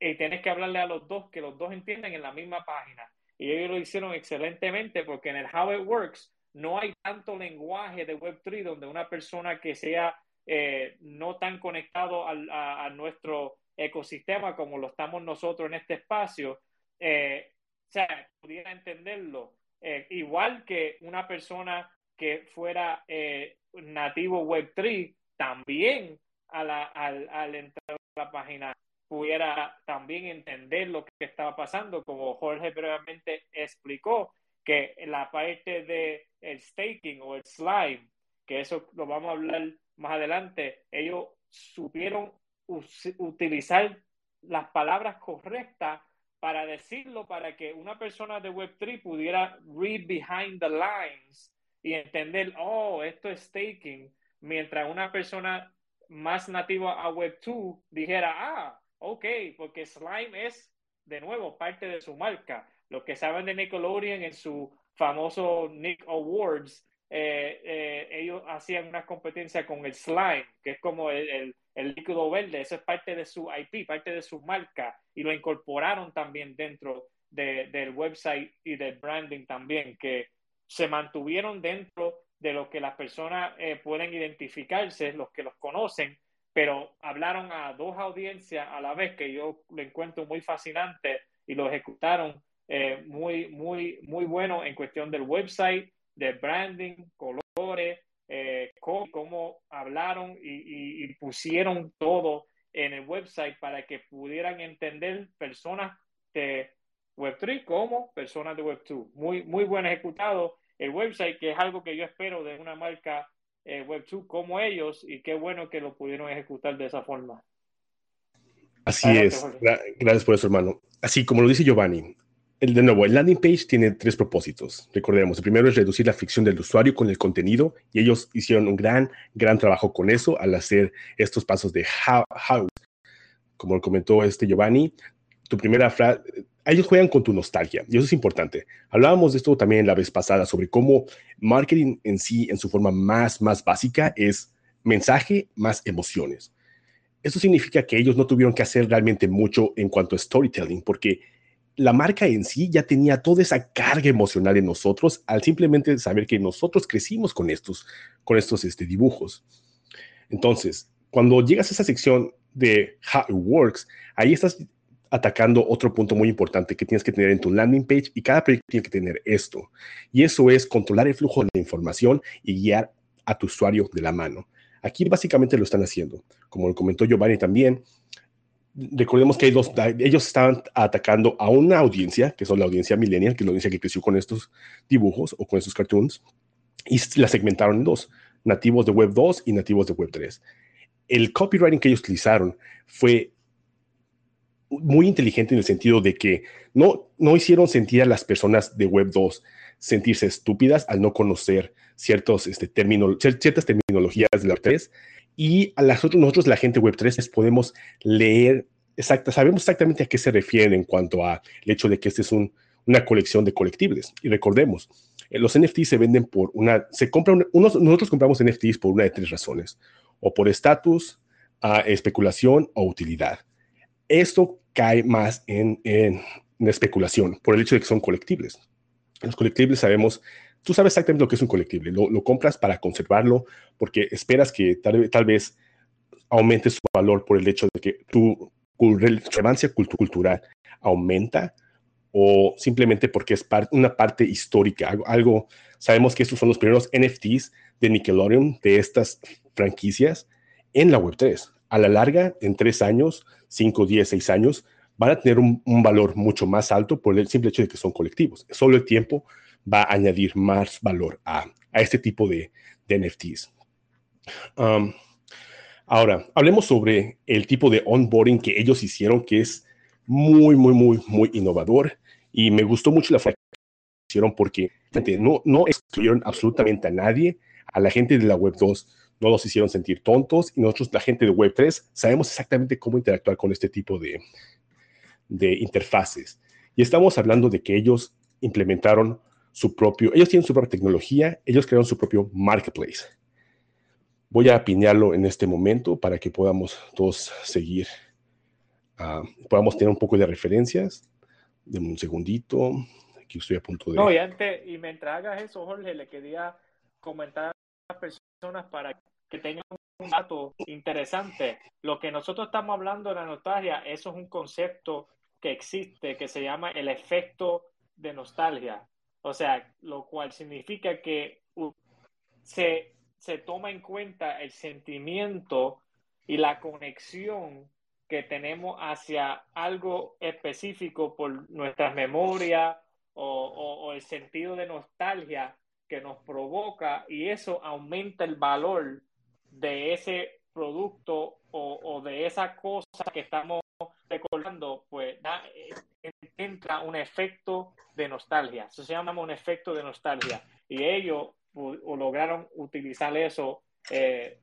y tienes que hablarle a los dos que los dos entiendan en la misma página. Y ellos lo hicieron excelentemente porque en el How It Works no hay tanto lenguaje de Web3 donde una persona que sea eh, no tan conectado al, a, a, nuestro ecosistema como lo estamos nosotros en este espacio, eh, o sea, pudiera entenderlo. Eh, igual que una persona que fuera eh, nativo Web3, también a la, al, al, entrar a la página pudiera también entender lo que estaba pasando, como Jorge brevemente explicó, que la parte de el staking o el slime, que eso lo vamos a hablar más adelante, ellos supieron utilizar las palabras correctas para decirlo, para que una persona de Web3 pudiera read behind the lines y entender, oh, esto es staking, mientras una persona más nativa a Web2 dijera, ah, ok, porque Slime es, de nuevo, parte de su marca. Los que saben de Nickelodeon en su famoso Nick Awards, eh, eh, ellos hacían una competencia con el Slime, que es como el, el, líquido verde, eso es parte de su IP, parte de su marca, y lo incorporaron también dentro de, del website y del branding también, que se mantuvieron dentro de lo que las personas eh, pueden identificarse, los que los conocen, pero hablaron a dos audiencias a la vez que yo lo encuentro muy fascinante y lo ejecutaron eh, muy, muy, muy bueno en cuestión del website, de branding, colores, eh, cómo, hablaron y, y, y, pusieron todo en el website para que pudieran entender personas de Web3 como personas de Web2. Muy, muy buen ejecutado el website, que es algo que yo espero de una marca eh, Web2 como ellos y qué bueno que lo pudieron ejecutar de esa forma. Así Adelante, es. Jorge. Gracias por eso, hermano. Así como lo dice Giovanni, el, de nuevo, el landing page tiene tres propósitos. Recordemos, el primero es reducir la fricción del usuario con el contenido y ellos hicieron un gran, gran trabajo con eso al hacer estos pasos de how, how. Como comentó este Giovanni, tu primera frase, ellos juegan con tu nostalgia y eso es importante. Hablábamos de esto también la vez pasada sobre cómo marketing en sí, en su forma más, más básica, es mensaje más emociones. Eso significa que ellos no tuvieron que hacer realmente mucho en cuanto a storytelling, porque la marca en sí ya tenía toda esa carga emocional en nosotros al simplemente saber que nosotros crecimos con estos, con estos este, dibujos. Entonces, cuando llegas a esa sección de How It Works, ahí estás atacando otro punto muy importante que tienes que tener en tu landing page y cada proyecto tiene que tener esto. Y eso es controlar el flujo de la información y guiar a tu usuario de la mano. Aquí básicamente lo están haciendo. Como lo comentó Giovanni también, recordemos que dos, ellos estaban atacando a una audiencia, que son la audiencia millennial, que es la audiencia que creció con estos dibujos o con estos cartoons, y la segmentaron en dos, nativos de Web 2 y nativos de Web 3. El copywriting que ellos utilizaron fue muy inteligente en el sentido de que no, no hicieron sentir a las personas de Web 2 sentirse estúpidas al no conocer ciertos, este, ciertas terminologías de la Web 3 y a las nosotros, la gente Web 3, podemos leer, exacta, sabemos exactamente a qué se refieren en cuanto al hecho de que este es un, una colección de colectibles. Y recordemos, eh, los NFTs se venden por una, se compran, unos, nosotros compramos NFTs por una de tres razones, o por estatus, especulación o utilidad. Esto cae más en, especulación por el hecho de que son colectibles. Los colectibles sabemos tú sabes exactamente lo que es un colectible. Lo, compras para conservarlo porque esperas que tal, vez aumente su valor por el hecho de que tu relevancia cultural aumenta o simplemente porque es una parte histórica. Algo, sabemos que estos son los primeros NFTs de Nickelodeon, de estas franquicias, en la Web3. A la larga, en tres años, cinco, diez, seis años, van a tener un, valor mucho más alto por el simple hecho de que son colectivos. Solo el tiempo va a añadir más valor a, este tipo de, NFTs. Um, ahora, hablemos sobre el tipo de onboarding que ellos hicieron, que es muy, muy, muy, muy innovador. Y me gustó mucho la forma que hicieron porque no, no excluyeron absolutamente a nadie. A la gente de la Web 2 no los hicieron sentir tontos y nosotros, la gente de Web 3, sabemos exactamente cómo interactuar con este tipo de, de interfaces. Y estamos hablando de que ellos implementaron su propio, ellos tienen su propia tecnología, ellos crearon su propio marketplace. Voy a apiñarlo en este momento para que podamos todos seguir, uh, podamos tener un poco de referencias. Deme un segundito, aquí estoy a punto de... No, y antes, y mientras hagas eso, Jorge, le quería comentar a las personas para que tengan un dato interesante. Lo que nosotros estamos hablando de la nostalgia, eso es un concepto que existe, que se llama el efecto de nostalgia. O sea, lo cual significa que se, se toma en cuenta el sentimiento y la conexión que tenemos hacia algo específico por nuestras memorias o, el sentido de nostalgia que nos provoca y eso aumenta el valor de ese producto o, de esa cosa que estamos recordando, pues da, eh, entra un efecto de nostalgia. Eso se llama un efecto de nostalgia. Y ellos lograron utilizar eso eh,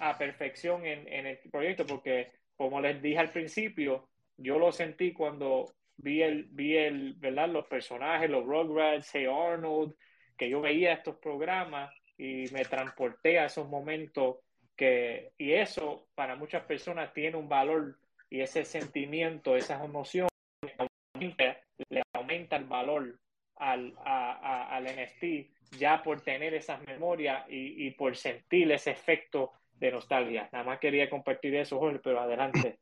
a perfección en, en, el proyecto, porque como les dije al principio, yo lo sentí cuando vi el, vi el, ¿verdad? Los personajes, los Rugrats, Hey Arnold, que yo veía estos programas y me transporté a esos momentos que, y eso para muchas personas tiene un valor y ese sentimiento, esas emociones, le aumenta el valor al, al NFT ya por tener esas memorias y, por sentir ese efecto de nostalgia. Nada más quería compartir eso, Jorge, pero adelante.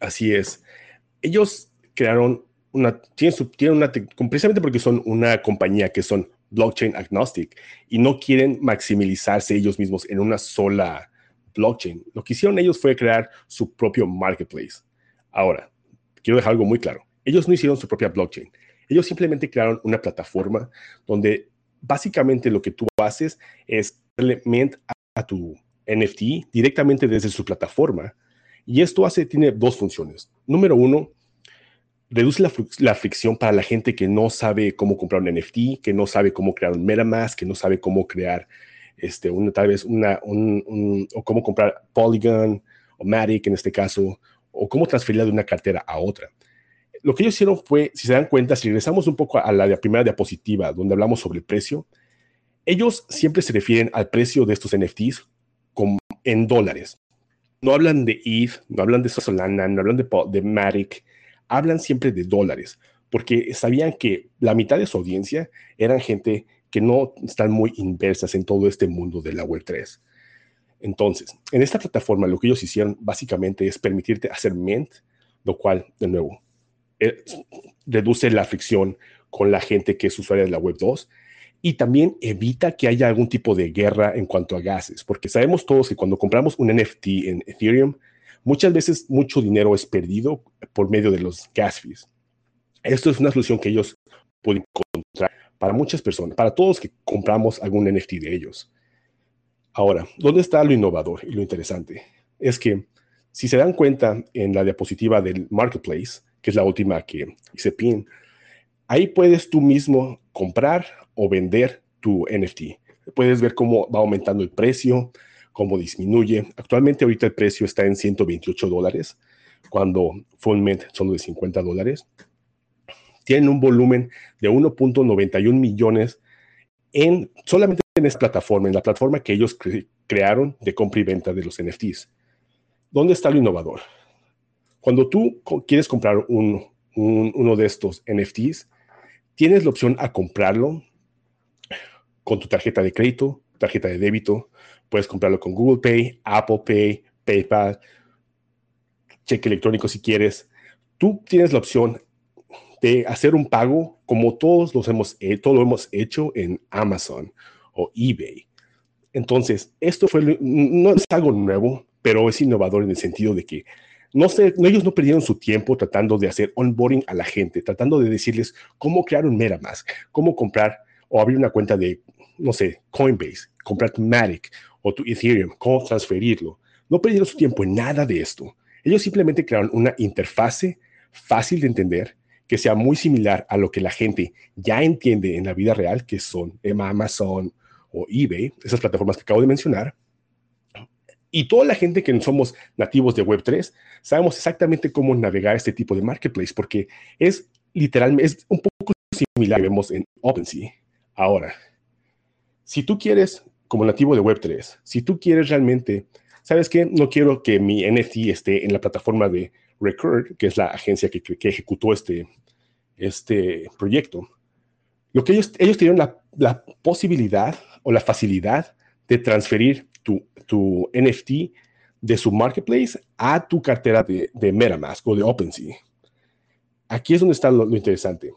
Así es. Ellos crearon una, tienen, su, tienen una, precisamente porque son una compañía que son blockchain agnostic y no quieren maximizarse ellos mismos en una sola blockchain. Lo que hicieron ellos fue crear su propio marketplace. Ahora, quiero dejar algo muy claro. Ellos no hicieron su propia blockchain. Ellos simplemente crearon una plataforma donde básicamente lo que tú haces es darle a tu NFT directamente desde su plataforma. Y esto hace, tiene dos funciones. Número uno, reduce la, fricción para la gente que no sabe cómo comprar un NFT, que no sabe cómo crear un MetaMask, que no sabe cómo crear este, una, tal vez una, un, o cómo comprar Polygon o Matic en este caso, o cómo transferirla de una cartera a otra. Lo que ellos hicieron fue, si se dan cuenta, si regresamos un poco a la primera diapositiva donde hablamos sobre el precio, ellos siempre se refieren al precio de estos NFTs como en dólares. No hablan de ETH, no hablan de Solana, no hablan de, de Matic, hablan siempre de dólares, porque sabían que la mitad de su audiencia eran gente que no están muy inversas en todo este mundo de la Web3. Entonces, en esta plataforma lo que ellos hicieron básicamente es permitirte hacer mint, lo cual, de nuevo, eh, reduce la fricción con la gente que es usuaria de la Web 2 y también evita que haya algún tipo de guerra en cuanto a gases, porque sabemos todos que cuando compramos un NFT en Ethereum, muchas veces mucho dinero es perdido por medio de los gas fees. Esto es una solución que ellos pueden encontrar para muchas personas, para todos que compramos algún NFT de ellos. Ahora, ¿dónde está lo innovador y lo interesante? Es que si se dan cuenta en la diapositiva del marketplace, que es la última que hice pin, ahí puedes tú mismo comprar o vender tu NFT. Puedes ver cómo va aumentando el precio, cómo disminuye. Actualmente ahorita el precio está en 128 dólares, cuando Fundment son de 50 dólares. Tienen un volumen de 1.91 millones en solamente en esta plataforma, en la plataforma que ellos crearon de compra y venta de los NFTs. ¿Dónde está lo innovador? Cuando tú quieres comprar uno de estos NFTs, tienes la opción a comprarlo con tu tarjeta de crédito, tarjeta de débito. Puedes comprarlo con Google Pay, Apple Pay, PayPal, cheque electrónico si quieres. Tú tienes la opción de hacer un pago como todos los hemos, todo lo hemos hecho en Amazon o eBay. Entonces, esto fue, no es algo nuevo, pero es innovador en el sentido de que no ellos no perdieron su tiempo tratando de hacer onboarding a la gente, tratando de decirles cómo crear un MetaMask, cómo comprar o abrir una cuenta de, no sé, Coinbase, comprar Matic o tu Ethereum, cómo transferirlo. No perdieron su tiempo en nada de esto. Ellos simplemente crearon una interfase fácil de entender, que sea muy similar a lo que la gente ya entiende en la vida real, que son Amazon o eBay, esas plataformas que acabo de mencionar. Y toda la gente que somos nativos de Web3 sabemos exactamente cómo navegar este tipo de marketplace, porque es literalmente, es un poco similar que vemos en OpenSea. Ahora, si tú quieres, como nativo de Web3, si tú quieres realmente, ¿sabes qué? No quiero que mi NFT esté en la plataforma de Recurd, que es la agencia que, ejecutó este, este proyecto. Lo que ellos, ellos tienen la, la posibilidad o la facilidad de transferir tu, tu, NFT de su marketplace a tu cartera de, de MetaMask o de OpenSea. Aquí es donde está lo interesante.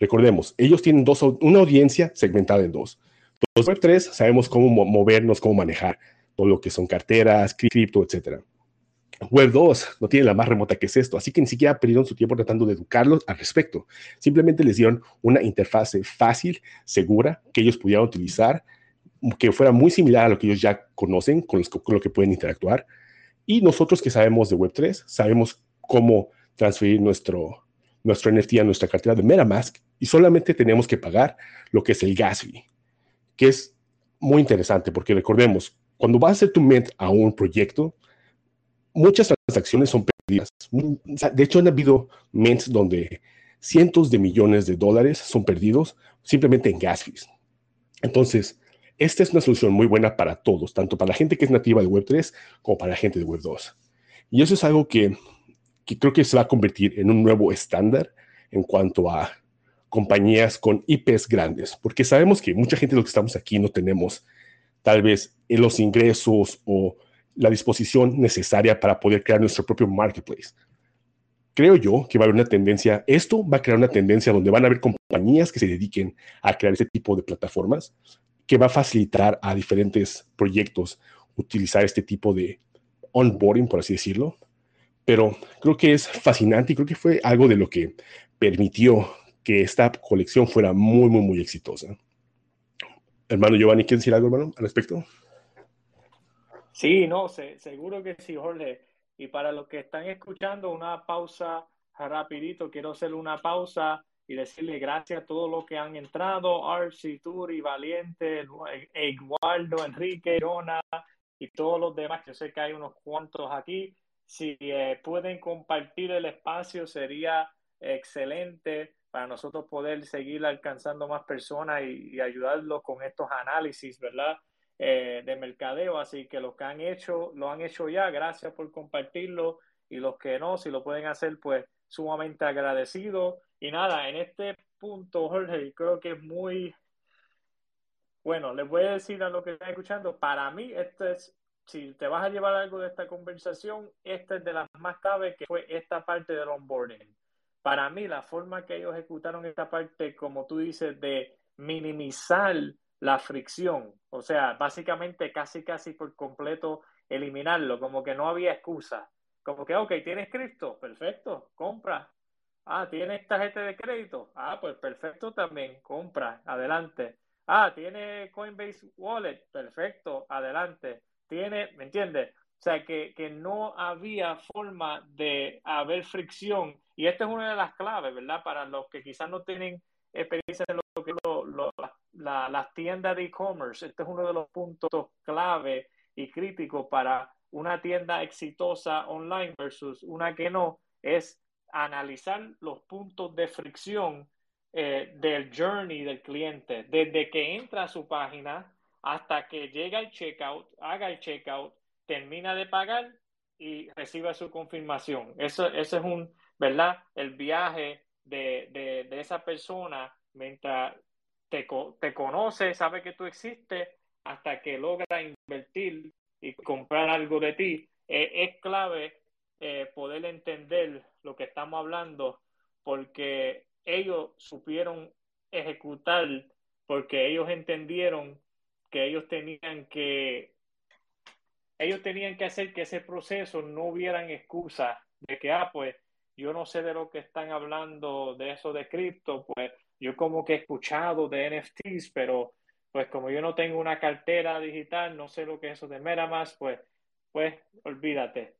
Recordemos, ellos tienen dos, una audiencia segmentada en dos. Los Web3 sabemos cómo movernos, cómo manejar todo lo que son carteras, cripto, etc. Web 2 no tiene la más remota que es esto, así que ni siquiera perdieron su tiempo tratando de educarlos al respecto. Simplemente les dieron una interfase fácil, segura, que ellos pudieran utilizar, que fuera muy similar a lo que ellos ya conocen, con, con lo que pueden interactuar. Y nosotros que sabemos de Web 3, sabemos cómo transferir nuestro, nuestro NFT a nuestra cartera de MetaMask y solamente tenemos que pagar lo que es el gas fee, que es muy interesante porque recordemos, cuando vas a hacer tu mint a un proyecto, muchas transacciones son perdidas. De hecho, han habido mints donde cientos de millones de dólares son perdidos simplemente en gas fees. Entonces, esta es una solución muy buena para todos, tanto para la gente que es nativa de Web3 como para la gente de Web2. Y eso es algo que, que creo que se va a convertir en un nuevo estándar en cuanto a compañías con IPs grandes, porque sabemos que mucha gente de los que estamos aquí no tenemos tal vez los ingresos o la disposición necesaria para poder crear nuestro propio marketplace. Creo yo que va a haber una tendencia, esto va a crear una tendencia donde van a haber compañías que se dediquen a crear ese tipo de plataformas, que va a facilitar a diferentes proyectos utilizar este tipo de onboarding, por así decirlo. Pero creo que es fascinante y creo que fue algo de lo que permitió que esta colección fuera muy, muy, muy exitosa. Hermano Giovanni, ¿quieres decir algo, hermano, al respecto? Sí, no, seguro que sí, Jorge. Y para los que están escuchando, una pausa rapidito. Quiero hacer una pausa y decirle gracias a todos los que han entrado, Archie, Turi, Valiente, Eduardo, Enrique, Rona y todos los demás. Yo sé que hay unos cuantos aquí. Si eh, pueden compartir el espacio, sería excelente para nosotros poder seguir alcanzando más personas y, ayudarlos con estos análisis, ¿verdad? Eh, de mercadeo. Así que los que han hecho, lo han hecho ya. Gracias por compartirlo. Y los que no, si lo pueden hacer, pues sumamente agradecido. Y nada, en este punto, Jorge, creo que es muy bueno. Les voy a decir a los que están escuchando, para mí, esto es si te vas a llevar algo de esta conversación, esta es de las más claves que fue esta parte del onboarding. Para mí, la forma que ellos ejecutaron esta parte, como tú dices, de minimizar la fricción, o sea, básicamente casi, casi por completo eliminarlo, como que no había excusa. Como que, ok, tienes cripto, perfecto, compra. Ah, tienes tarjeta de crédito. Ah, pues perfecto también, compra, adelante. Ah, tiene Coinbase Wallet, perfecto, adelante. Tiene, ¿me entiendes? O sea, que, que, no había forma de haber fricción. Y esta es una de las claves, ¿verdad? Para los que quizás no tienen experiencia en lo que lo, lo, la, las tiendas de e-commerce. Este es uno de los puntos clave y críticos para una tienda exitosa online versus una que no, es analizar los puntos de fricción eh, del journey del cliente, desde que entra a su página hasta que llega al checkout, haga el checkout, termina de pagar y reciba su confirmación. Eso, ese es un, ¿verdad? El viaje de, de, de esa persona mientras te, te, conoce, sabe que tú existes, hasta que logra invertir y comprar algo de ti. Eh, es clave eh, poder entender lo que estamos hablando porque ellos supieron ejecutar, porque ellos entendieron que ellos tenían que ellos tenían que hacer que ese proceso no hubieran excusa de que, ah, pues yo no sé de lo que están hablando de eso de cripto, pues yo como que he escuchado de NFTs, pero pues como yo no tengo una cartera digital, no sé lo que es eso de MetaMask, pues, pues olvídate.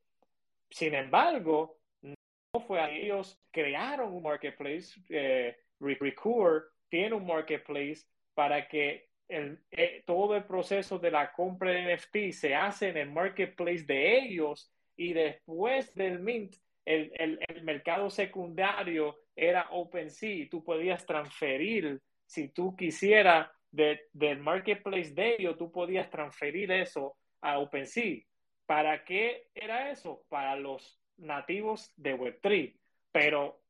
Sin embargo, no fue a ellos, crearon un marketplace, eh, Recur tiene un marketplace para que el, eh, todo el proceso de la compra de NFT se hace en el marketplace de ellos y después del mint, el, el, el mercado secundario era OpenSea. Tú podías transferir, si tú quisieras, de, del marketplace de ellos, tú podías transferir eso a OpenSea. ¿Para qué era eso? Para los nativos de Web3. Pero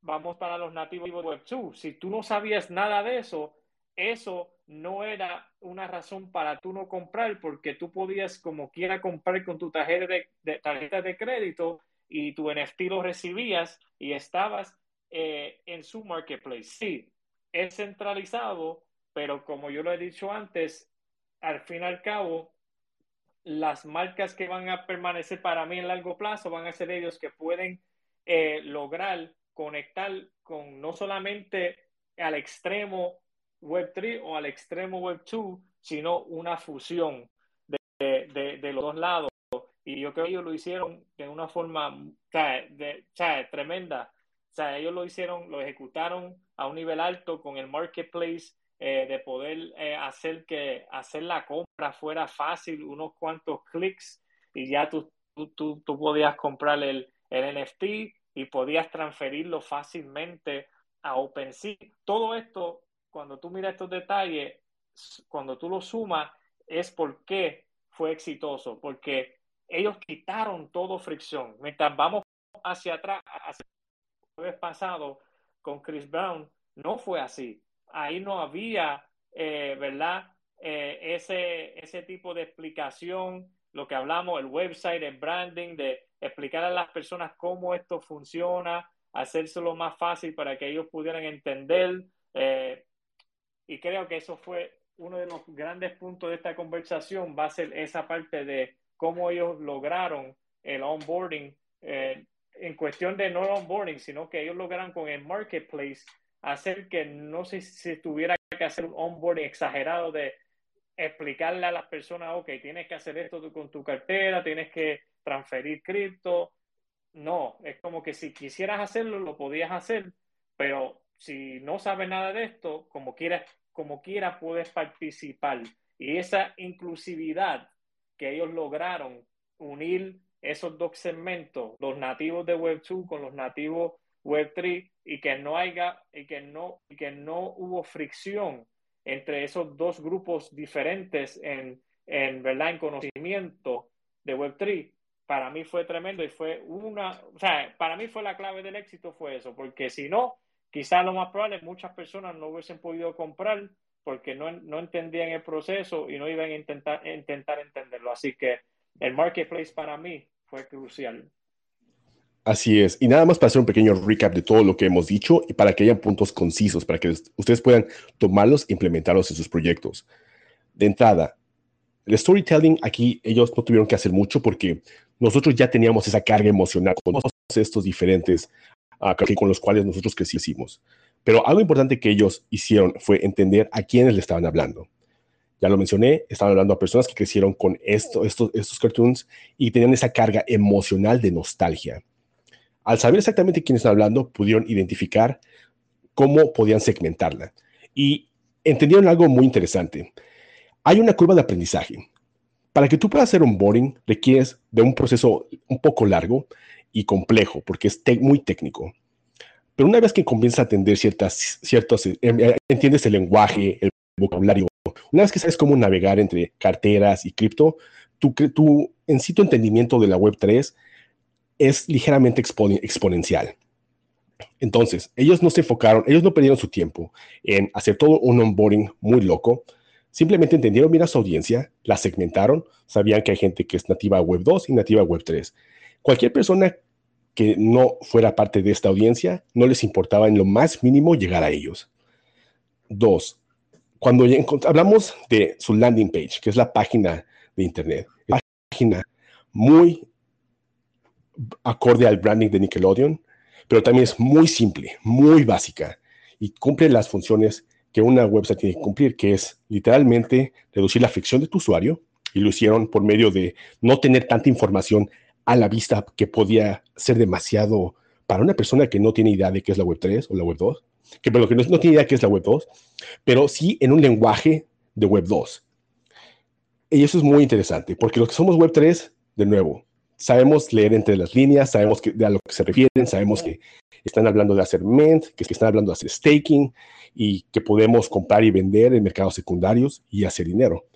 vamos para los nativos de Web2. Si tú no sabías nada de eso, eso no era una razón para tú no comprar, porque tú podías como quiera comprar con tu tarjeta de, tarjeta de crédito y tu NFT lo recibías y estabas eh, en su marketplace. Sí, es centralizado, pero como yo lo he dicho antes, al fin y al cabo, las marcas que van a permanecer para mí en largo plazo van a ser ellos que pueden eh, lograr conectar con no solamente al extremo Web3 o al extremo Web2, sino una fusión de, de, de, los dos lados. Y yo creo que ellos lo hicieron de una forma sea, de, sea, tremenda. Sea, ellos lo hicieron, lo ejecutaron a un nivel alto con el marketplace, eh, de poder eh, hacer que hacer la compra fuera fácil, unos cuantos clics y ya tú, tú, tú, podías comprar el, el NFT y podías transferirlo fácilmente a OpenSea. Todo esto cuando tú miras estos detalles, cuando tú lo sumas, es porque fue exitoso, porque ellos quitaron todo fricción. Mientras vamos hacia atrás, hacia el jueves pasado con Chris Brown, no fue así. Ahí no había, eh, ¿verdad? Eh, ese, ese tipo de explicación, lo que hablamos, el website, el branding, de explicar a las personas cómo esto funciona, hacérselo más fácil para que ellos pudieran entender. Eh, y creo que eso fue uno de los grandes puntos de esta conversación, va a ser esa parte de cómo ellos lograron el onboarding, eh, en cuestión de no onboarding, sino que ellos lograron con el marketplace hacer que no sé si tuviera que hacer un onboarding exagerado de explicarle a las personas, ok, tienes que hacer esto con tu cartera, tienes que transferir cripto. No, es como que si quisieras hacerlo, lo podías hacer, pero si no sabes nada de esto, como quieras, como quiera puedes participar. Y esa inclusividad que ellos lograron unir esos dos segmentos, los nativos de Web2 con los nativos Web3 y que no haya y que no y que no hubo fricción entre esos dos grupos diferentes en, en verdad en conocimiento de Web3 para mí fue tremendo y fue una, o sea, para mí fue la clave del éxito fue eso, porque si no, Quizás lo más probable, muchas personas no hubiesen podido comprar porque no, no entendían el proceso y no iban a intentar, intentar entenderlo. Así que el marketplace para mí fue crucial. Así es. Y nada más para hacer un pequeño recap de todo lo que hemos dicho y para que hayan puntos concisos, para que ustedes puedan tomarlos e implementarlos en sus proyectos. De entrada, el storytelling aquí ellos no tuvieron que hacer mucho porque nosotros ya teníamos esa carga emocional con todos estos diferentes uh, con los cuales nosotros crecimos. Pero algo importante que ellos hicieron fue entender a quiénes le estaban hablando. Ya lo mencioné, estaban hablando a personas que crecieron con esto, estos, estos cartoons y tenían esa carga emocional de nostalgia. Al saber exactamente quién están hablando, pudieron identificar cómo podían segmentarla. Y entendieron algo muy interesante. Hay una curva de aprendizaje. Para que tú puedas hacer un boarding, requieres de un proceso un poco largo y complejo, porque es muy técnico. Pero una vez que comienzas a entender ciertas, ciertos, eh, eh, entiendes el lenguaje, el vocabulario, una vez que sabes cómo navegar entre carteras y cripto, tu, tu en entendimiento de la Web3 es ligeramente exponencial. Entonces, ellos no se enfocaron, ellos no perdieron su tiempo en hacer todo un onboarding muy loco. Simplemente entendieron bien a su audiencia, la segmentaron, sabían que hay gente que es nativa Web 2 y nativa Web 3. Cualquier persona que no fuera parte de esta audiencia, no les importaba en lo más mínimo llegar a ellos. Dos, cuando hablamos de su landing page, que es la página de Internet, página muy acorde al branding de Nickelodeon, pero también es muy simple, muy básica y cumple las funciones que una website tiene que cumplir, que es literalmente reducir la fricción de tu usuario y lo hicieron por medio de no tener tanta información a la vista que podía ser demasiado para una persona que no tiene idea de qué es la Web 3 o la Web 2, que, pero que no, tiene idea de qué es la Web 2, pero sí en un lenguaje de Web 2. Y eso es muy interesante, porque los que somos Web 3, de nuevo, sabemos leer entre las líneas, sabemos que, a lo que se refieren, sabemos que están hablando de hacer mint, que están hablando de hacer staking y que podemos comprar y vender en mercados secundarios y hacer dinero.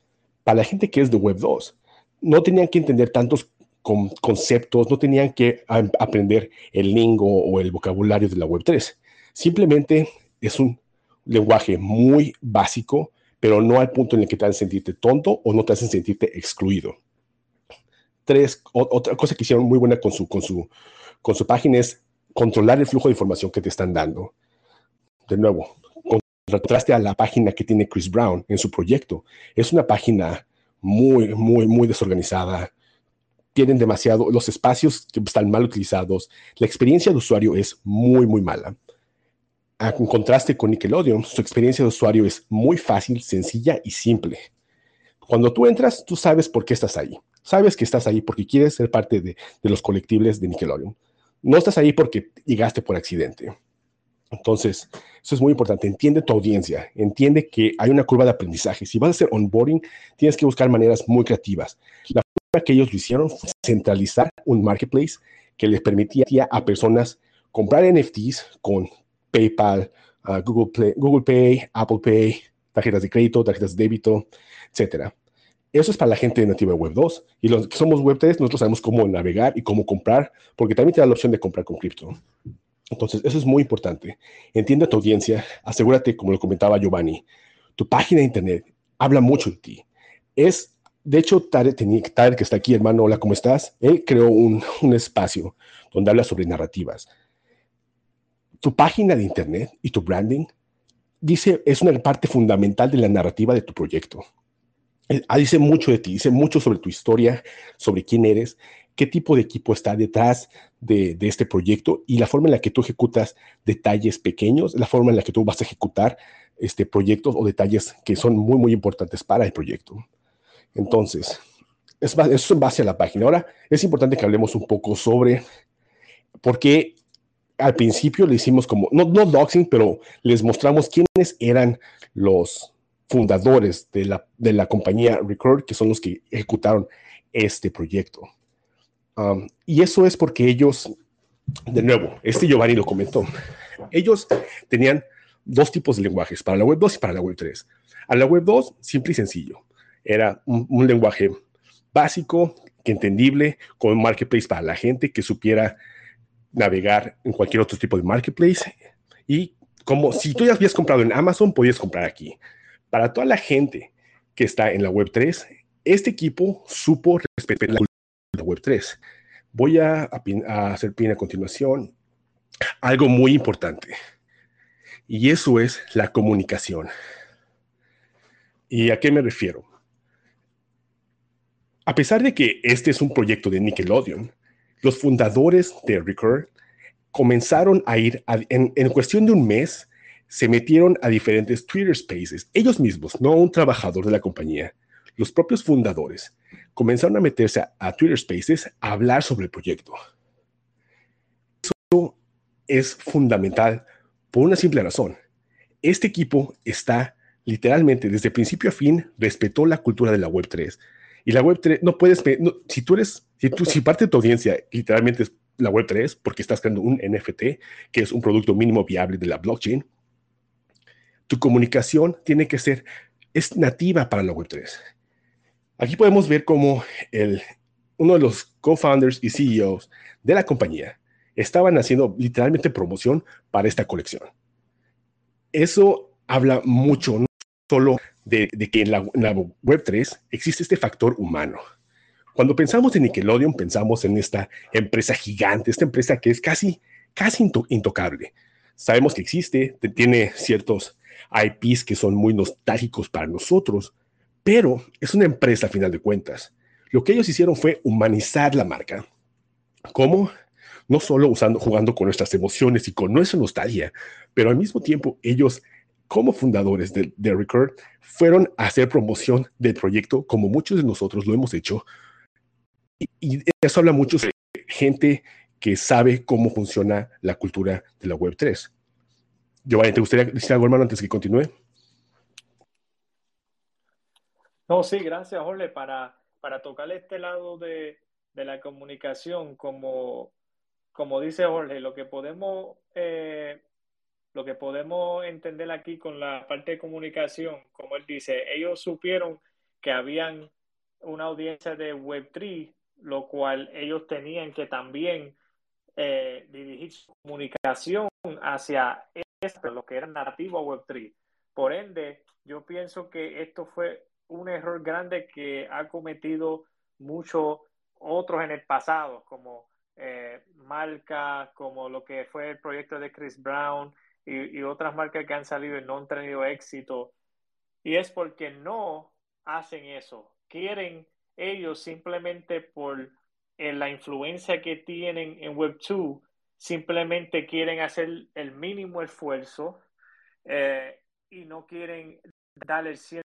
Para la gente que es de Web 2, no tenían que entender tantos conceptos, no tenían que aprender el lingo o el vocabulario de la Web 3. Simplemente es un lenguaje muy básico, pero no al punto en el que te hacen sentirte tonto o no te hacen sentirte excluido tres, otra cosa que hicieron muy buena con su, con, su, con su página es controlar el flujo de información que te están dando. De nuevo, contraste a la página que tiene Chris Brown en su proyecto. Es una página muy, muy, muy desorganizada. Tienen demasiado, los espacios están mal utilizados. La experiencia de usuario es muy, muy mala. En contraste con Nickelodeon, su experiencia de usuario es muy fácil, sencilla y simple. Cuando tú entras, tú sabes por qué estás ahí. Sabes que estás ahí porque quieres ser parte de, los colectibles de Nickelodeon. No estás ahí porque llegaste por accidente. Entonces, eso es muy importante. Entiende tu audiencia. Entiende que hay una curva de aprendizaje. Si vas a hacer onboarding, tienes que buscar maneras muy creativas. La forma que ellos lo hicieron fue centralizar un marketplace que les permitía a personas comprar NFTs con PayPal, uh, Google, Pay, Apple Pay, tarjetas de crédito, tarjetas de débito, etcétera. Eso es para la gente nativa Web 2. Y los que somos Web 3, nosotros sabemos cómo navegar y cómo comprar, porque también te da la opción de comprar con cripto. Entonces, eso es muy importante. Entiende a tu audiencia, asegúrate, como lo comentaba Giovanni, tu página de internet habla mucho de ti. Es, de hecho, Tarek, que está aquí, hermano, hola, ¿cómo estás? Él creó un, un espacio donde habla sobre narrativas. Tu página de internet y tu branding dice, es una parte fundamental de la narrativa de tu proyecto. Ah, dice mucho de ti, dice mucho sobre tu historia, sobre quién eres, qué tipo de equipo está detrás de, este proyecto y la forma en la que tú ejecutas detalles pequeños, la forma en la que tú vas a ejecutar este, proyectos o detalles que son muy, muy importantes para el proyecto. Entonces, es, eso es en base a la página. Ahora, es importante que hablemos un poco sobre por qué al principio le hicimos como, no, no doxing, pero les mostramos quiénes eran los, fundadores de la, de la compañía Record, que son los que ejecutaron este proyecto. Y eso es porque ellos, de nuevo, este Giovanni lo comentó, ellos tenían dos tipos de lenguajes, para la web 2 y para la web 3. A la web 2, simple y sencillo. Era un, lenguaje básico, que entendible, con un marketplace para la gente que supiera navegar en cualquier otro tipo de marketplace. Y como si tú ya habías comprado en Amazon, podías comprar aquí para toda la gente que está en la Web 3, este equipo supo respetar la la Web3. Voy a, hacer pin a continuación algo muy importante. Y eso es la comunicación. ¿Y a qué me refiero? A pesar de que este es un proyecto de Nickelodeon, los fundadores de Recur comenzaron a ir, en, en, cuestión de un mes, se metieron a diferentes Twitter Spaces, ellos mismos, no un trabajador de la compañía, los propios fundadores, comenzaron a meterse a, Twitter Spaces a hablar sobre el proyecto. Eso es fundamental por una simple razón. Este equipo está literalmente desde principio a fin respetó la cultura de la Web3. Y la Web3 no puedes, si tú eres, si, tú, si parte de tu audiencia literalmente es la Web3 porque estás creando un NFT, que es un producto mínimo viable de la blockchain, tu comunicación tiene que ser, es nativa para la Web3. Aquí podemos ver cómo uno de los co-founders y CEOs de la compañía estaban haciendo literalmente promoción para esta colección. Eso habla mucho, no solo de, que en la, Web3 existe este factor humano. Cuando pensamos en Nickelodeon, pensamos en esta empresa gigante, esta empresa que es casi, casi intocable. Sabemos que existe, tiene ciertos IPs que son muy nostálgicos para nosotros, pero es una empresa a final de cuentas. Lo que ellos hicieron fue humanizar la marca. ¿Cómo? No solo usando, jugando con nuestras emociones y con nuestra nostalgia, pero al mismo tiempo ellos, como fundadores de, de Record, fueron a hacer promoción del proyecto como muchos de nosotros lo hemos hecho. Y, y eso habla mucho de gente que sabe cómo funciona la cultura de la Web3. Giovanni, ¿te gustaría decir algo, hermano, antes que continúe? No, sí, gracias, Jorge, para, para tocar este lado de, la comunicación, como, como dice Jorge, lo que podemos eh, lo que podemos entender aquí con la parte de comunicación, como él dice, ellos supieron que habían una audiencia de Web3, lo cual ellos tenían que también eh, dirigir su comunicación hacia lo que era nativo a Web3. Por ende, yo pienso que esto fue un error grande que ha cometido muchos otros en el pasado, como eh, marcas, como lo que fue el proyecto de Chris Brown y, otras marcas que han salido y no han tenido éxito. Y es porque no hacen eso. Quieren ellos simplemente por eh, la influencia que tienen en Web2 simplemente quieren hacer el mínimo esfuerzo eh, y no quieren dar el 100%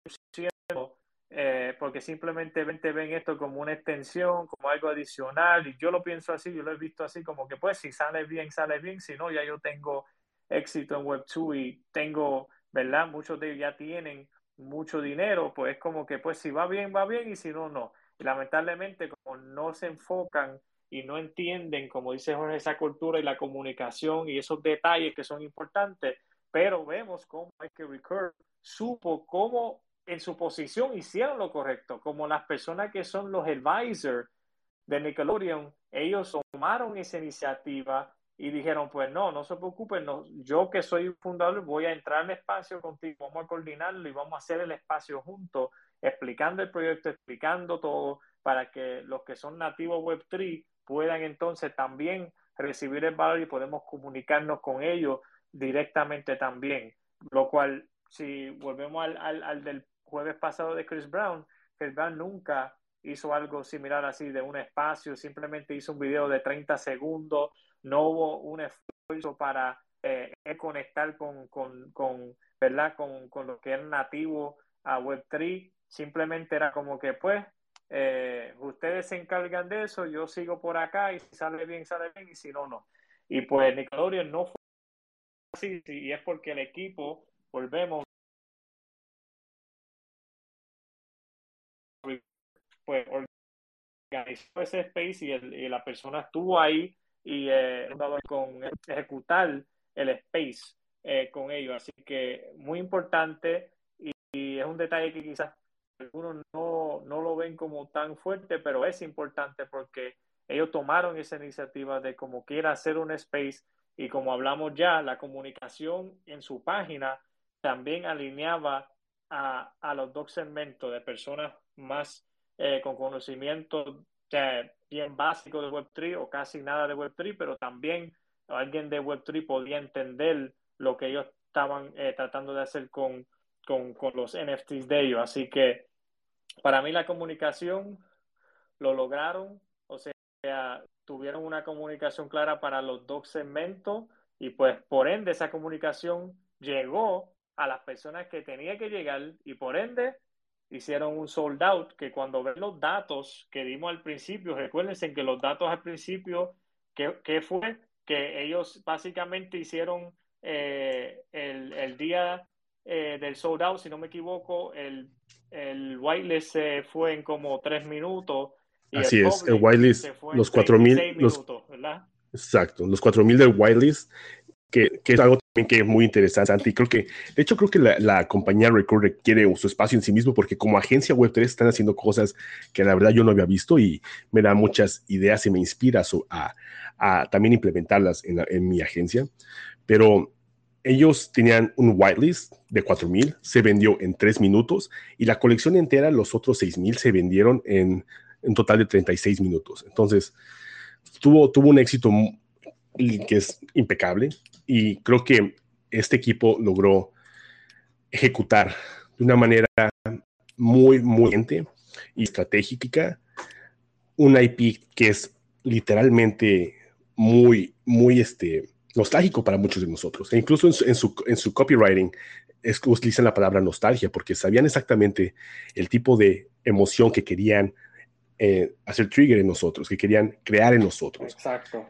eh, porque simplemente ven, esto como una extensión, como algo adicional y yo lo pienso así, yo lo he visto así como que pues si sale bien, sale bien, si no ya yo tengo éxito en Web2 y tengo, ¿verdad? Muchos de ellos ya tienen mucho dinero, pues es como que pues si va bien, va bien y si no, no. Y lamentablemente como no se enfocan y no entienden, como dice Jorge, esa cultura y la comunicación y esos detalles que son importantes, pero vemos cómo es que Recur supo cómo en su posición hicieron lo correcto, como las personas que son los advisors de Nickelodeon, ellos tomaron esa iniciativa y dijeron, pues no, no se preocupen, no, yo que soy un fundador voy a entrar en espacio contigo, vamos a coordinarlo y vamos a hacer el espacio juntos, explicando el proyecto, explicando todo, para que los que son nativos Web3 puedan entonces también recibir el valor y podemos comunicarnos con ellos directamente también. Lo cual, si volvemos al, al, del jueves pasado de Chris Brown, Chris Brown nunca hizo algo similar así de un espacio, simplemente hizo un video de 30 segundos, no hubo un esfuerzo para eh, conectar con, con, con, ¿verdad? Con, con lo que es nativo a Web3, simplemente era como que pues eh, ustedes se encargan de eso, yo sigo por acá y si sale bien, sale bien y si no, no. Y pues Nickelodeon no fue así y es porque el equipo, volvemos, pues organizó ese space y, la persona estuvo ahí y eh, con ejecutar el space eh, con ellos. Así que muy importante y es un detalle que quizás algunos no, no lo ven como tan fuerte, pero es importante porque ellos tomaron esa iniciativa de como quiera hacer un space y como hablamos ya, la comunicación en su página también alineaba a, a los dos segmentos de personas más eh, con conocimiento bien básico de Web3 o casi nada de Web3, pero también alguien de Web3 podía entender lo que ellos estaban eh, tratando de hacer con, con, con, los NFTs de ellos. Así que para mí la comunicación lo lograron, o sea, tuvieron una comunicación clara para los dos segmentos y pues por ende esa comunicación llegó a las personas que tenía que llegar y por ende hicieron un sold out que cuando ven los datos que dimos al principio, recuérdense que los datos al principio, ¿qué, fue? Que ellos básicamente hicieron eh, el, el, día eh, del sold out, si no me equivoco, el, el whitelist se fue en como tres minutos. Y Así es, el whitelist, los cuatro mil. Exacto, los 4000 del whitelist que, es algo también que es muy interesante y creo que, de hecho, creo que la, compañía Record requiere su espacio en sí mismo porque como agencia Web3 están haciendo cosas que la verdad yo no había visto y me da muchas ideas y me inspira a, a, también implementarlas en, en, mi agencia. Pero ellos tenían un whitelist de 4000, se vendió en 3 minutos y la colección entera, los otros 6000 se vendieron en un total de 36 minutos. Entonces, tuvo, tuvo un éxito que es impecable y creo que este equipo logró ejecutar de una manera muy, muy y estratégica un IP que es literalmente muy, muy este, nostálgico para muchos de nosotros. E incluso en su, en su, copywriting es, utilizan la palabra nostalgia porque sabían exactamente el tipo de emoción que querían eh, hacer trigger en nosotros, que querían crear en nosotros. Exacto.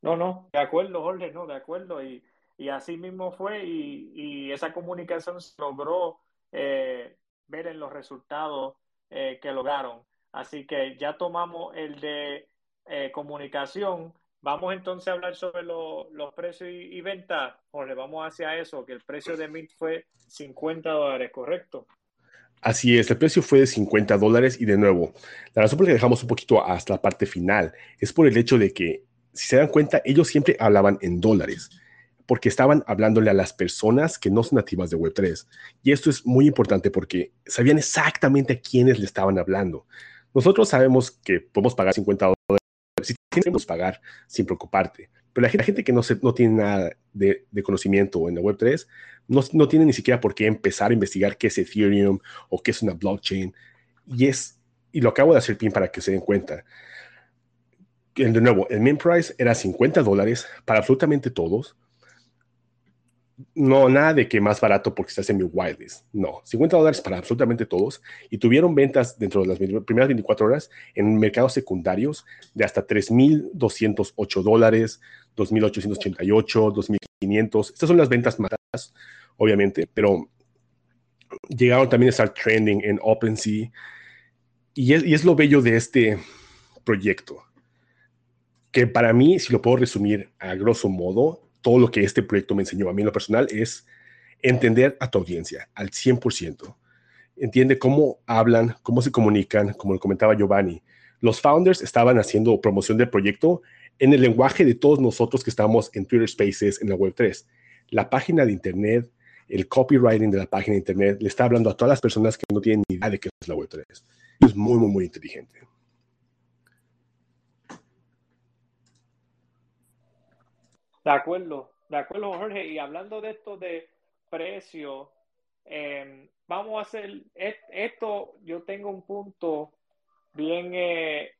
No, no, de acuerdo, Jorge, no, de acuerdo. Y, y así mismo fue y, y esa comunicación logró eh, ver en los resultados eh, que lograron. Así que ya tomamos el de eh, comunicación. Vamos entonces a hablar sobre los precios y, y ventas. Jorge, vamos hacia eso, que el precio de Mint fue 50 dólares, ¿correcto? Así es, el precio fue de 50 dólares y de nuevo, la razón por la que dejamos un poquito hasta la parte final es por el hecho de que si se dan cuenta, ellos siempre hablaban en dólares, porque estaban hablándole a las personas que no son nativas de Web3. Y esto es muy importante porque sabían exactamente a quiénes le estaban hablando. Nosotros sabemos que podemos pagar 50 dólares, si tenemos pagar sin preocuparte. Pero la gente, que no, tiene nada de, conocimiento en la Web3 no, no tiene ni siquiera por qué empezar a investigar qué es Ethereum o qué es una blockchain. Y, es, y lo acabo de hacer bien para que se den cuenta de nuevo, el min price era 50 dólares para absolutamente todos. No, nada de que más barato porque estás en mi whitelist. No, 50 dólares para absolutamente todos. Y tuvieron ventas dentro de las primeras 24 horas en mercados secundarios de hasta 3.208 dólares, 2.888, 2.500. Estas son las ventas más, obviamente, pero llegaron también a estar trending en OpenSea. Y y es lo bello de este proyecto que para mí, si lo puedo resumir a grosso modo, todo lo que este proyecto me enseñó a mí en lo personal es entender a tu audiencia al 100%. Entiende cómo hablan, cómo se comunican, como lo comentaba Giovanni. Los founders estaban haciendo promoción del proyecto en el lenguaje de todos nosotros que estamos en Twitter Spaces en la Web3. La página de Internet, el copywriting de la página de Internet, le está hablando a todas las personas que no tienen ni idea de qué es la Web3. Es muy, muy, muy inteligente. De acuerdo, de acuerdo, Jorge. Y hablando de esto de precio, em, vamos a hacer esto. Yo tengo un punto bien, eh,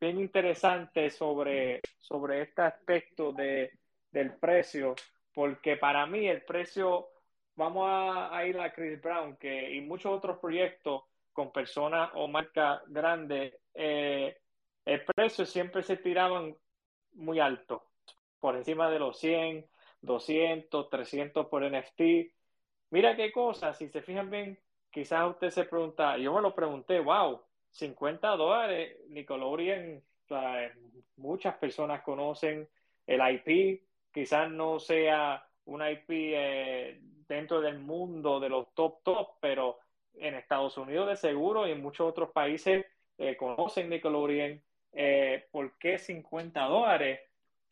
bien interesante sobre, sobre este aspecto de, del precio, porque para mí el precio, vamos a, ir a Chris Brown que, y muchos otros proyectos con personas o marcas grandes, eh, el precio siempre se tiraban muy alto por encima de los 100, 200, 300 por NFT. Mira qué cosa, si se fijan bien, quizás usted se pregunta, yo me lo pregunté, wow, 50 dólares, Nickelodeon, muchas personas conocen el IP, quizás no sea un IP eh, dentro del mundo de los top top, pero en Estados Unidos de seguro y en muchos otros países eh, conocen Nickelodeon. Eh, ¿Por qué 50 dólares?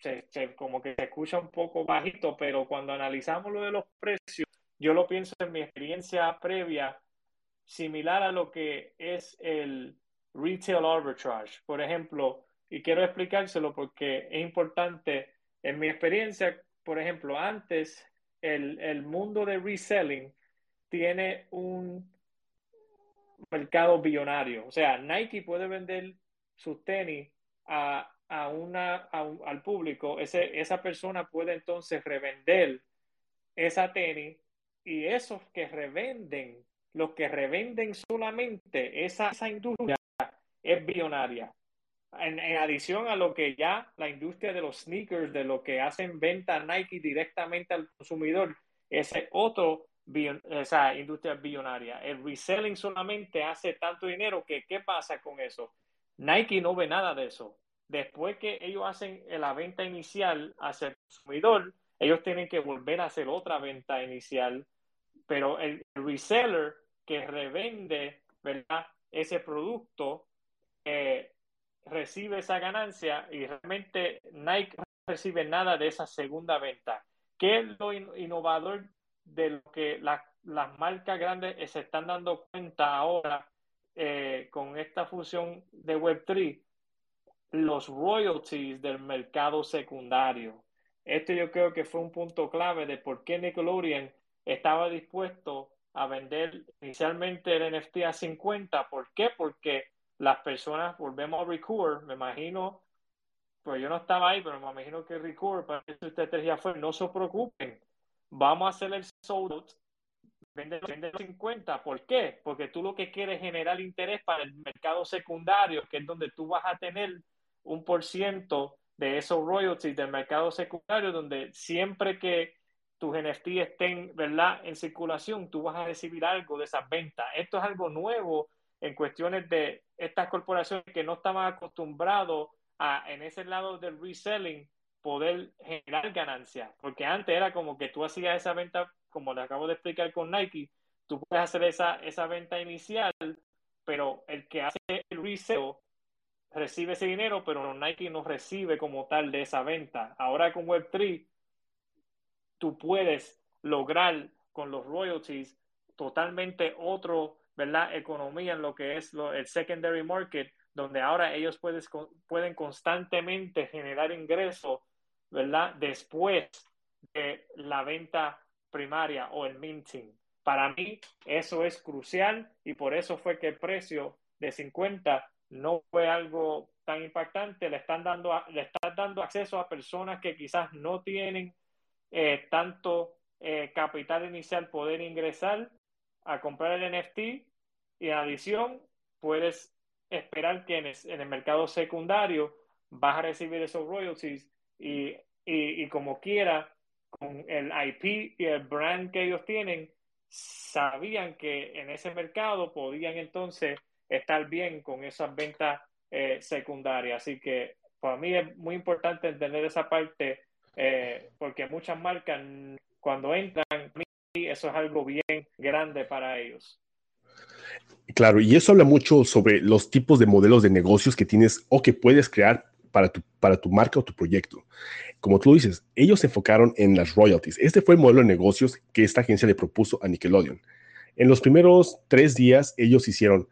Se, como que se escucha un poco bajito, pero cuando analizamos lo de los precios, yo lo pienso en mi experiencia previa, similar a lo que es el retail arbitrage. Por ejemplo, y quiero explicárselo porque es importante, en mi experiencia, por ejemplo, antes el, el mundo de reselling tiene un mercado billonario. O sea, Nike puede vender sus tenis a, a una, al público, ese, esa persona puede entonces revender esa tenis y esos que revenden, los que revenden solamente esa, esa industria es billonaria. En, en, adición a lo que ya la industria de los sneakers, de lo que hacen venta Nike directamente al consumidor, ese otro esa industria billonaria. El reselling solamente hace tanto dinero que ¿qué pasa con eso? Nike no ve nada de eso. Después que ellos hacen la venta inicial hacia el consumidor, ellos tienen que volver a hacer otra venta inicial, pero el reseller que revende ese producto eh, recibe esa ganancia y realmente Nike no recibe nada de esa segunda venta. ¿Qué es lo innovador de lo que las marcas grandes se están dando cuenta ahora eh, con esta fusión de Web3, los royalties del mercado secundario. Esto yo creo que fue un punto clave de por qué Nickelodeon estaba dispuesto a vender inicialmente el NFT a 50. ¿Por qué? Porque las personas, volvemos a Record, me imagino, pues yo no estaba ahí, pero me imagino que Record, para ustedes ya fue, no se preocupen, vamos a hacer el sold out, vende 50. ¿Por qué? Porque tú lo que quieres es generar interés para el mercado secundario, que es donde tú vas a tener un por ciento de esos royalties del mercado secundario, donde siempre que tus NFT estén ¿verdad? en circulación, tú vas a recibir algo de esas ventas. Esto es algo nuevo en cuestiones de estas corporaciones que no estaban acostumbrados a, en ese lado del reselling, poder generar ganancias, porque antes era como que tú hacías esa venta, como le acabo de explicar con Nike, tú puedes hacer esa, esa venta inicial, pero el que hace el resale recibe ese dinero, pero Nike no recibe como tal de esa venta. Ahora con Web3, tú puedes lograr con los royalties totalmente otro, ¿verdad? Economía en lo que es lo, el secondary market, donde ahora ellos puedes, pueden constantemente generar ingresos ¿verdad? Después de la venta primaria o el minting. Para mí eso es crucial y por eso fue que el precio de 50 no fue algo tan impactante. Le están dando, le están dando acceso a personas que quizás no tienen eh, tanto eh, capital inicial poder ingresar a comprar el NFT y en adición puedes esperar que en el mercado secundario vas a recibir esos royalties y, y, como quiera, con el IP y el brand que ellos tienen, sabían que en ese mercado podían entonces estar bien con esas ventas eh, secundarias. Así que para mí es muy importante entender esa parte eh, porque muchas marcas cuando entran, eso es algo bien grande para ellos. Claro, y eso habla mucho sobre los tipos de modelos de negocios que tienes o que puedes crear para tu, para tu marca o tu proyecto. Como tú dices, ellos se enfocaron en las royalties. Este fue el modelo de negocios que esta agencia le propuso a Nickelodeon. En los primeros tres días, ellos hicieron,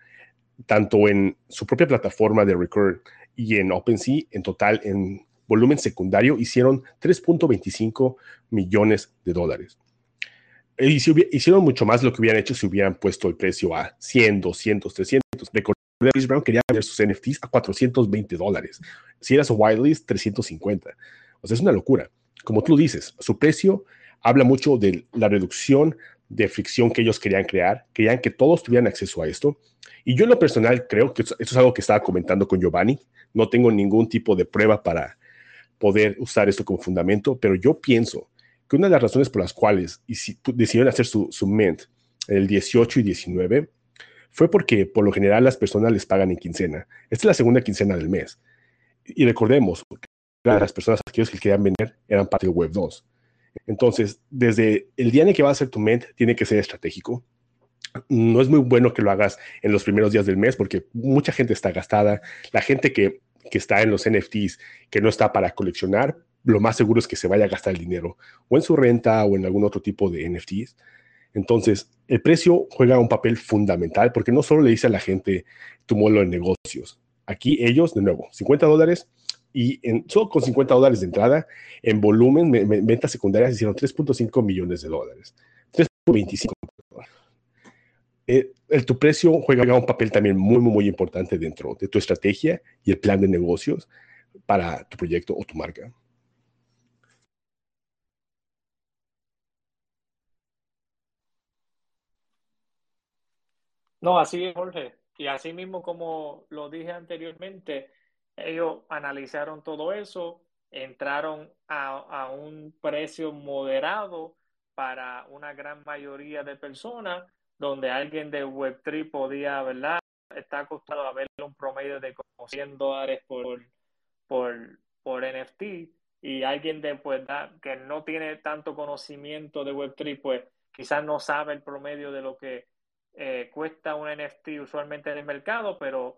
tanto en su propia plataforma de Recur y en OpenSea, en total, en volumen secundario, hicieron 3.25 millones de dólares. Y hicieron mucho más lo que hubieran hecho si hubieran puesto el precio a 100, 200, 300. Chris Brown quería vender sus NFTs a 420 dólares. Si era su whitelist, 350. O sea, es una locura. Como tú dices, su precio habla mucho de la reducción de fricción que ellos querían crear. Querían que todos tuvieran acceso a esto. Y yo en lo personal creo que esto es algo que estaba comentando con Giovanni. No tengo ningún tipo de prueba para poder usar esto como fundamento, pero yo pienso que una de las razones por las cuales decidieron hacer su, su mint el 18 y 19 fue porque por lo general las personas les pagan en quincena. Esta es la segunda quincena del mes. Y recordemos, las personas que querían vender eran parte de Web 2. Entonces, desde el día en el que va a hacer tu ment, tiene que ser estratégico. No es muy bueno que lo hagas en los primeros días del mes porque mucha gente está gastada. La gente que, que está en los NFTs, que no está para coleccionar, lo más seguro es que se vaya a gastar el dinero o en su renta o en algún otro tipo de NFTs. Entonces, el precio juega un papel fundamental porque no solo le dice a la gente tu modelo de negocios. Aquí ellos, de nuevo, 50 dólares y en, solo con 50 dólares de entrada, en volumen, ventas secundarias hicieron 3.5 millones de dólares. 3.25 eh, el, tu precio juega un papel también muy, muy, muy importante dentro de tu estrategia y el plan de negocios para tu proyecto o tu marca. No, así es, Jorge. Y así mismo como lo dije anteriormente, ellos analizaron todo eso, entraron a, a un precio moderado para una gran mayoría de personas donde alguien de Web3 podía, ¿verdad? Está acostumbrado a ver un promedio de como 100 dólares por, por, por NFT y alguien de, pues, que no tiene tanto conocimiento de Web3, pues quizás no sabe el promedio de lo que eh, cuesta un NFT usualmente en el mercado, pero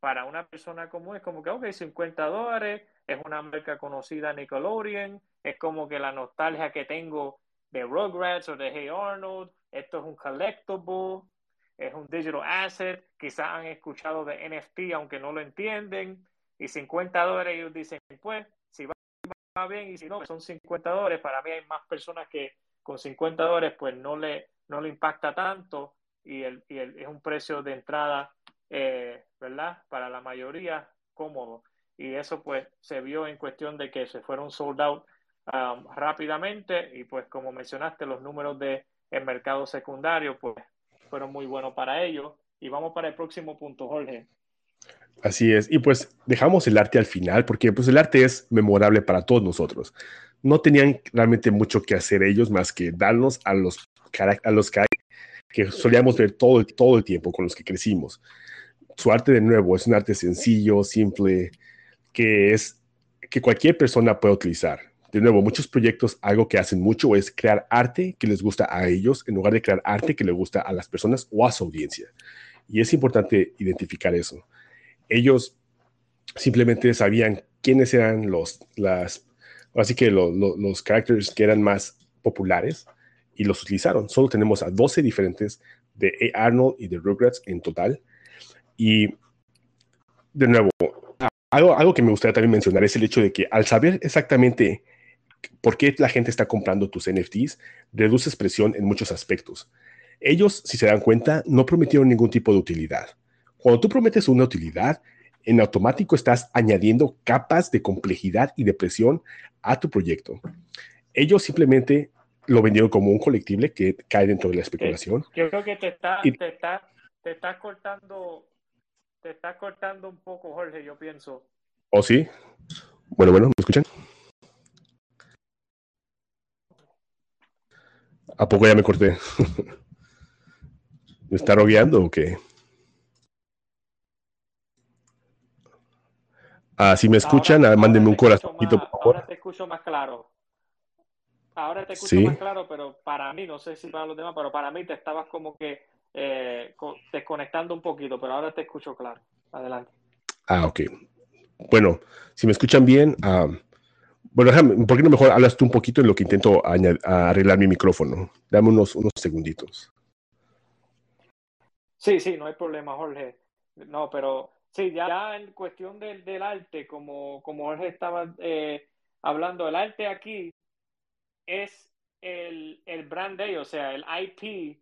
para una persona común es como que, ok, 50 dólares, es una marca conocida Nickelodeon, es como que la nostalgia que tengo de Rugrats o de Hey Arnold, esto es un collectible, es un digital asset, quizás han escuchado de NFT aunque no lo entienden, y 50 dólares ellos dicen, pues, si va, bien y si no, son 50 dólares, para mí hay más personas que con 50 dólares pues no le, no le impacta tanto y, el, y el, es un precio de entrada, eh, ¿verdad? Para la mayoría cómodo. Y eso pues se vio en cuestión de que se fueron sold out um, rápidamente y pues como mencionaste los números de el mercado secundario, pues fueron muy buenos para ellos. Y vamos para el próximo punto, Jorge. Así es. Y pues dejamos el arte al final porque pues el arte es memorable para todos nosotros. No tenían realmente mucho que hacer ellos más que darnos a los, a los que, solíamos ver todo, todo el tiempo con los que crecimos. Su arte de nuevo es un arte sencillo, simple, que es que cualquier persona puede utilizar de nuevo, muchos proyectos algo que hacen mucho es crear arte que les gusta a ellos en lugar de crear arte que le gusta a las personas o a su audiencia. Y es importante identificar eso. Ellos simplemente sabían quiénes eran los, las, así que los, los, characters que eran más populares y los utilizaron. Solo tenemos a 12 diferentes de Arnold y de Rugrats en total. Y de nuevo, algo, algo que me gustaría también mencionar es el hecho de que al saber exactamente por qué la gente está comprando tus NFTs, reduces presión en muchos aspectos. Ellos, si se dan cuenta, no prometieron ningún tipo de utilidad. Cuando tú prometes una utilidad, en automático estás añadiendo capas de complejidad y de presión a tu proyecto. Ellos simplemente lo vendieron como un colectible que cae dentro de la especulación. Yo creo que te está, te está, te está cortando, te está cortando un poco, Jorge, yo pienso. ¿Oh, sí? Bueno, bueno, ¿me escuchan? ¿A poco ya me corté? ¿Me está rogueando o qué? Ah, si me escuchan, ah, mándenme un corazoncito, por favor. Ahora te escucho más claro. Ahora te escucho más claro, pero para mí, no sé si para los demás, pero para mí te estabas como que eh, desconectando un poquito, pero ahora te escucho claro. Adelante. Ah, ok. Bueno, si me escuchan bien, ah, bueno, déjame, ¿por qué no mejor hablas tú un poquito en lo que intento arreglar mi micrófono? Dame unos, unos segunditos. Sí, sí, no hay problema, Jorge. No, pero sí, ya, en cuestión del, del, arte, como, como Jorge estaba eh, hablando, el arte aquí es el, el brand de ellos, o sea, el IP,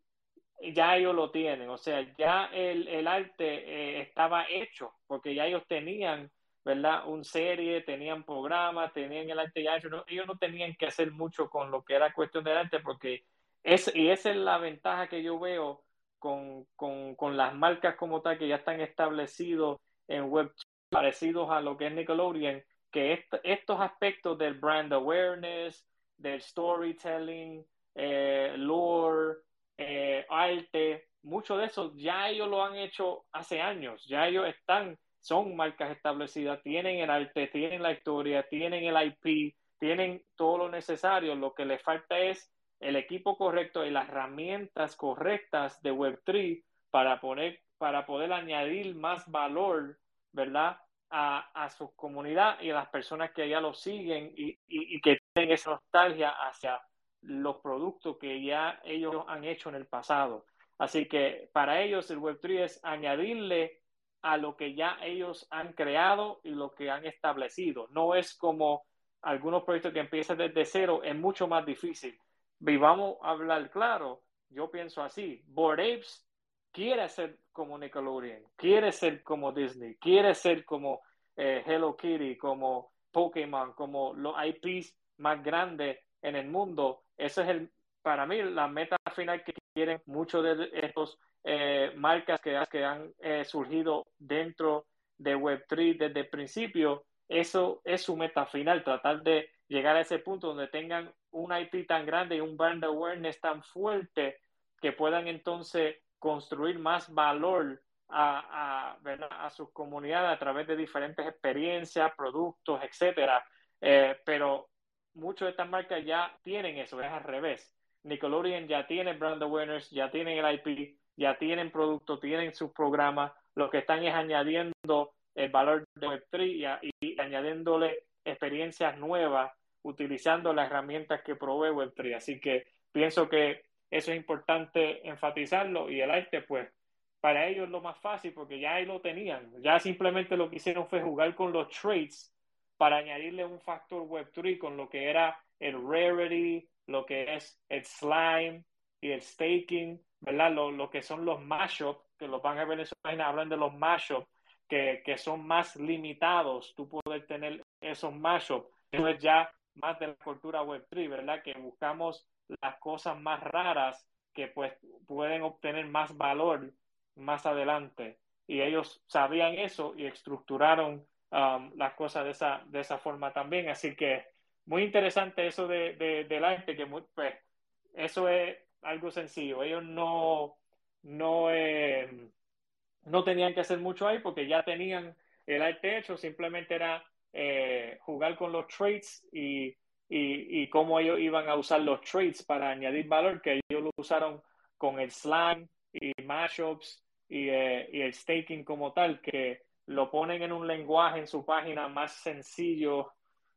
ya ellos lo tienen, o sea, ya el, el arte eh, estaba hecho, porque ya ellos tenían ¿verdad? Un serie, tenían programas, tenían el arte ya hecho. ellos no tenían que hacer mucho con lo que era cuestión del arte porque es, y esa es la ventaja que yo veo con, con, con las marcas como tal que ya están establecidos en web parecidos a lo que es Nickelodeon, que estos aspectos del brand awareness, del storytelling, eh, lore, eh, arte, mucho de eso ya ellos lo han hecho hace años, ya ellos están son marcas establecidas, tienen el arte, tienen la historia, tienen el IP, tienen todo lo necesario. Lo que les falta es el equipo correcto y las herramientas correctas de Web3 para, poner, para poder añadir más valor, ¿verdad? A, a, su comunidad y a las personas que ya lo siguen y, y, que tienen esa nostalgia hacia, los productos que ya ellos han hecho en el pasado. Así que para ellos el Web3 es añadirle a lo que ya ellos han creado y lo que han establecido. No es como algunos proyectos que empiezan desde cero, es mucho más difícil. Y vamos a hablar claro, yo pienso así, Board Apes quiere ser como Nickelodeon, quiere ser como Disney, quiere ser como eh, Hello Kitty, como Pokémon, como los IPs más grandes en el mundo. Eso es el, para mí la meta final que quieren muchos de estos eh, marcas que, que han eh, surgido dentro de Web3 desde el principio. Eso es su meta final, tratar de llegar a ese punto donde tengan un IP tan grande y un brand awareness tan fuerte que puedan entonces construir más valor a, a, a sus comunidades a través de diferentes experiencias, productos, etcétera. Eh, pero muchas de estas marcas ya tienen eso, es al revés. Nickelodeon ya tiene brand awareness, ya tienen el IP, ya tienen producto, tienen sus programas. Lo que están es añadiendo el valor de Web3 y, añadiéndole experiencias nuevas utilizando las herramientas que provee Web3. Así que pienso que eso es importante enfatizarlo y el arte, pues, para ellos es lo más fácil porque ya ahí lo tenían. Ya simplemente lo que hicieron fue jugar con los traits para añadirle un factor Web3 con lo que era el rarity, lo que es el slime y el staking, ¿verdad? Lo, lo que son los mashups, que los van a ver hablan de los mashups, que, que son más limitados, tú poder tener esos mashups. Eso es ya más de la cultura Web3, ¿verdad? Que buscamos las cosas más raras que pues pueden obtener más valor más adelante. Y ellos sabían eso y estructuraron um, las cosas de esa, de esa forma también. Así que muy interesante eso de, de, del arte, que pues, eso es algo sencillo. Ellos no, no, eh, no tenían que hacer mucho ahí porque ya tenían el arte hecho, simplemente era eh, jugar con los traits y, y, cómo ellos iban a usar los traits para añadir valor, que ellos lo usaron con el slang y mashups y, eh, y el staking como tal, que lo ponen en un lenguaje en su página más sencillo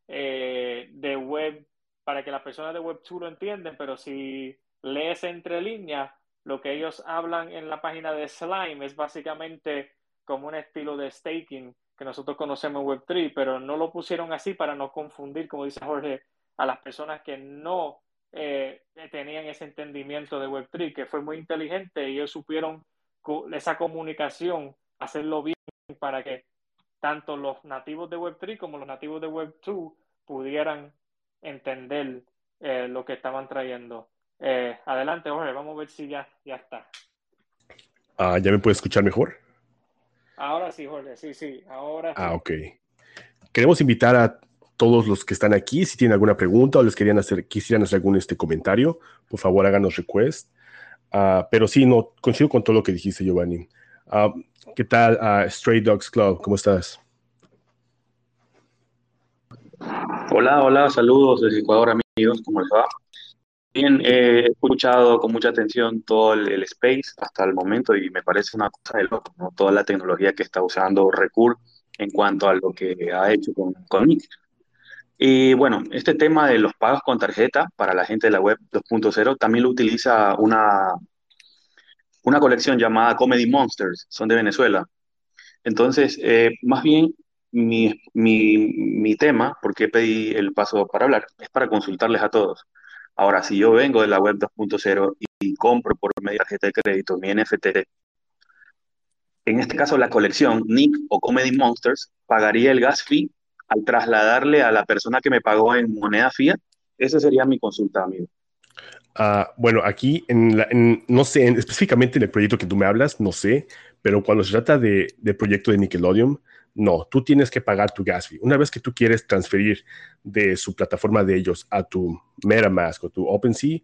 eh, de web para que las personas de Web2 lo entiendan, pero si lees entre líneas, lo que ellos hablan en la página de Slime es básicamente como un estilo de staking que nosotros conocemos en Web3, pero no lo pusieron así para no confundir, como dice Jorge, a las personas que no eh, tenían ese entendimiento de Web3, que fue muy inteligente y ellos supieron esa comunicación, hacerlo bien para que tanto los nativos de Web3 como los nativos de Web2 pudieran entender eh, lo que estaban trayendo. Eh, adelante, Jorge, vamos a ver si ya, ya está. Ah, ¿Ya me puede escuchar mejor? Ahora sí, Jorge, sí, sí, ahora Ah, ok. Queremos invitar a todos los que están aquí, si tienen alguna pregunta o les querían hacer, quisieran hacer algún este comentario, por favor háganos request. Uh, pero sí, no, coincido con todo lo que dijiste, Giovanni. Uh, ¿Qué tal, uh, Stray Dogs Club? ¿Cómo estás? Hola, hola, saludos desde Ecuador, amigos, ¿cómo les va? Bien, he escuchado con mucha atención todo el, space hasta el momento y me parece una cosa de loco, ¿no? Toda la tecnología que está usando Recur en cuanto a lo que ha hecho con, con Nick. Y bueno, este tema de los pagos con tarjeta para la gente de la web 2.0 también lo utiliza una, una colección llamada Comedy Monsters, son de Venezuela. Entonces, eh, más bien mi, mi, mi tema, porque pedí el paso para hablar, es para consultarles a todos. Ahora, si yo vengo de la web 2.0 y, compro por medio de tarjeta de crédito mi NFT, en este caso la colección Nick o Comedy Monsters pagaría el gas fee al trasladarle a la persona que me pagó en moneda fiat? Esa sería mi consulta, amigo. Uh, bueno, aquí, en, no sé, específicamente en el proyecto que tú me hablas, no sé, pero cuando se trata de, del proyecto de Nickelodeon, no, tú tienes que pagar tu gas fee. Una vez que tú quieres transferir de su plataforma de ellos a tu MetaMask o tu OpenSea,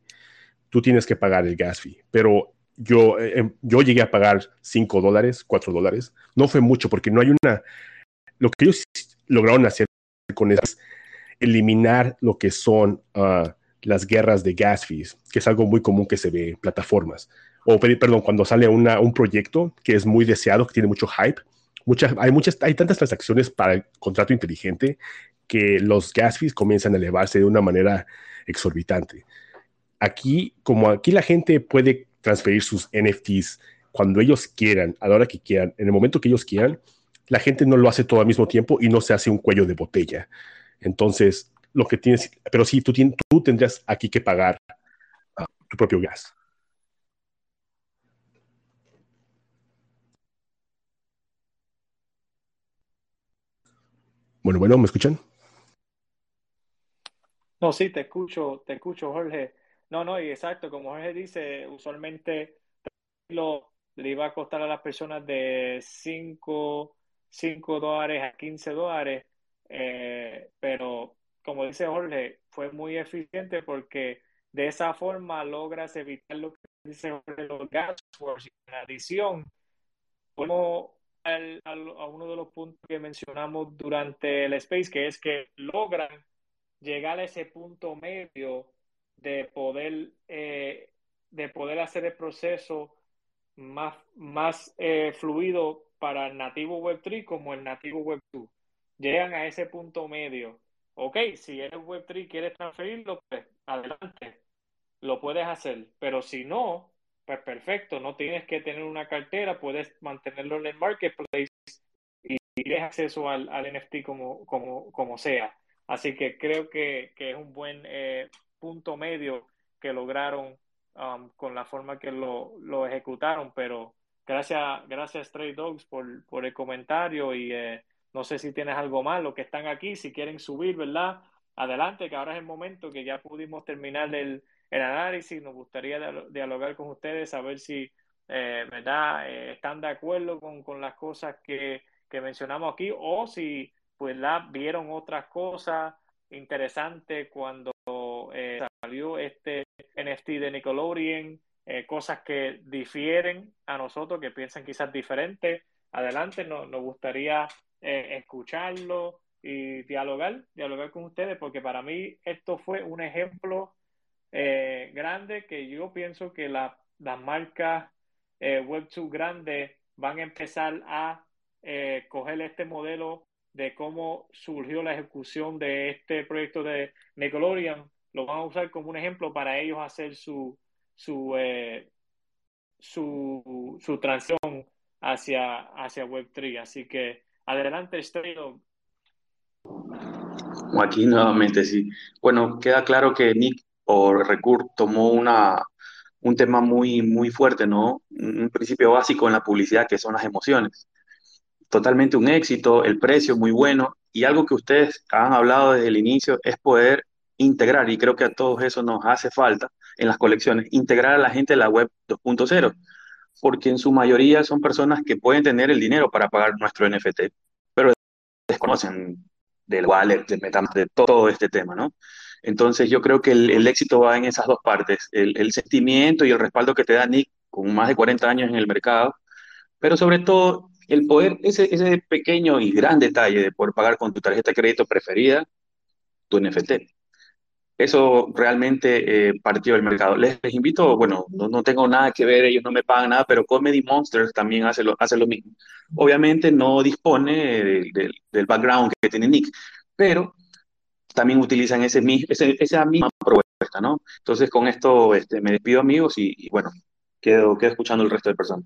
tú tienes que pagar el gas fee. Pero yo, eh, em, yo llegué a pagar 5 dólares, 4 dólares. No fue mucho porque no hay una... Lo que ellos lograron hacer con eso es eliminar lo que son uh, las guerras de gas fees, que es algo muy común que se ve en plataformas. O, perdón, cuando sale una, un proyecto que es muy deseado, que tiene mucho hype, muchas, hay, muchas, hay tantas transacciones para el contrato inteligente que los gas fees comienzan a elevarse de una manera exorbitante. aquí, como aquí la gente puede transferir sus NFTs cuando ellos quieran, a la hora que quieran, en el momento que ellos quieran, la gente no lo hace todo al mismo tiempo y no se hace un cuello de botella. Entonces, lo que tienes, pero sí, tú, tienes, tú tendrías aquí que pagar uh, tu propio gas. Bueno, bueno, ¿me escuchan? No, sí, te escucho, te escucho, Jorge. No, no, y exacto, como Jorge dice, usualmente lo, le iba a costar a las personas de 5, dólares a 15 dólares, eh, pero como dice Jorge, fue muy eficiente porque de esa forma logras evitar lo que dice Jorge, los gas En adición, como a uno de los puntos que mencionamos durante el space, que es que logran llegar a ese punto medio de poder, eh, de poder hacer el proceso más, más eh, fluido para el nativo Web3 como el nativo Web2. Llegan a ese punto medio. Ok, si eres Web3 y quieres transferirlo, pues adelante, lo puedes hacer. Pero si no, pues perfecto, no tienes que tener una cartera, puedes mantenerlo en el marketplace y tienes acceso al, al NFT como, como, como sea. Así que creo que, que es un buen eh, punto medio que lograron um, con la forma que lo, lo, ejecutaron, pero gracias, gracias Stray Dogs por, por el comentario y eh, no sé si tienes algo más, los que están aquí, si quieren subir, ¿verdad? Adelante, que ahora es el momento que ya pudimos terminar el, análisis, nos gustaría dialogar con ustedes, saber si, eh, ¿verdad?, están de acuerdo con, con las cosas que, que mencionamos aquí o si pues la vieron otras cosas interesantes cuando eh, salió este NFT de Nickelodeon, eh, cosas que difieren a nosotros, que piensan quizás diferente. Adelante, nos, nos gustaría eh, escucharlo y dialogar, dialogar con ustedes, porque para mí esto fue un ejemplo grande que yo pienso que la, las marcas Web2 grandes van a empezar a coger este modelo de cómo surgió la ejecución de este proyecto de Nickelodeon, lo van a usar como un ejemplo para ellos hacer su, su, eh, su, su transición hacia, hacia Web3. Así que adelante, estoy. Aquí nuevamente, sí. Bueno, queda claro que Nick o Recur tomó una, un tema muy, muy fuerte, ¿no? Un principio básico en la publicidad que son las emociones totalmente un éxito, el precio muy bueno y algo que ustedes han hablado desde el inicio es poder integrar, y creo que a todos eso nos hace falta en las colecciones, integrar a la gente de la web 2.0, porque en su mayoría son personas que pueden tener el dinero para pagar nuestro NFT, pero desconocen del wallet, del de todo este tema, ¿no? Entonces yo creo que el, éxito va en esas dos partes, el, el, sentimiento y el respaldo que te da Nick con más de 40 años en el mercado, pero sobre todo el poder, ese, ese pequeño y gran detalle de poder pagar con tu tarjeta de crédito preferida tu NFT. Eso realmente eh, partió del mercado. Les, invito, bueno, no, tengo nada que ver, ellos no me pagan nada, pero Comedy Monsters también hace lo, hace lo mismo. Obviamente no dispone del background que tiene Nick, pero también utilizan ese, ese, esa misma propuesta, ¿no? Entonces con esto este, me despido amigos y, y bueno, quedo, quedo escuchando el resto de personas.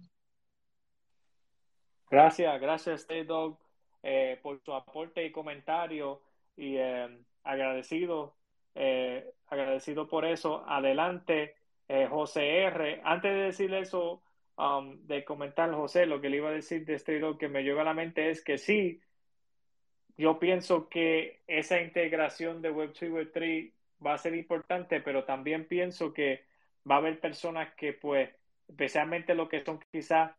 Gracias, gracias, Stay Dog, eh, por su aporte y comentario y eh, agradecido, eh, agradecido por eso. Adelante, José R. Antes de decirle eso, um, de comentar, José, lo que le iba a decir de Stay Dog que me llegó a la mente es que sí, yo pienso que esa integración de Web2 y Web3 va a ser importante, pero también pienso que va a haber personas que, pues, especialmente lo que son quizás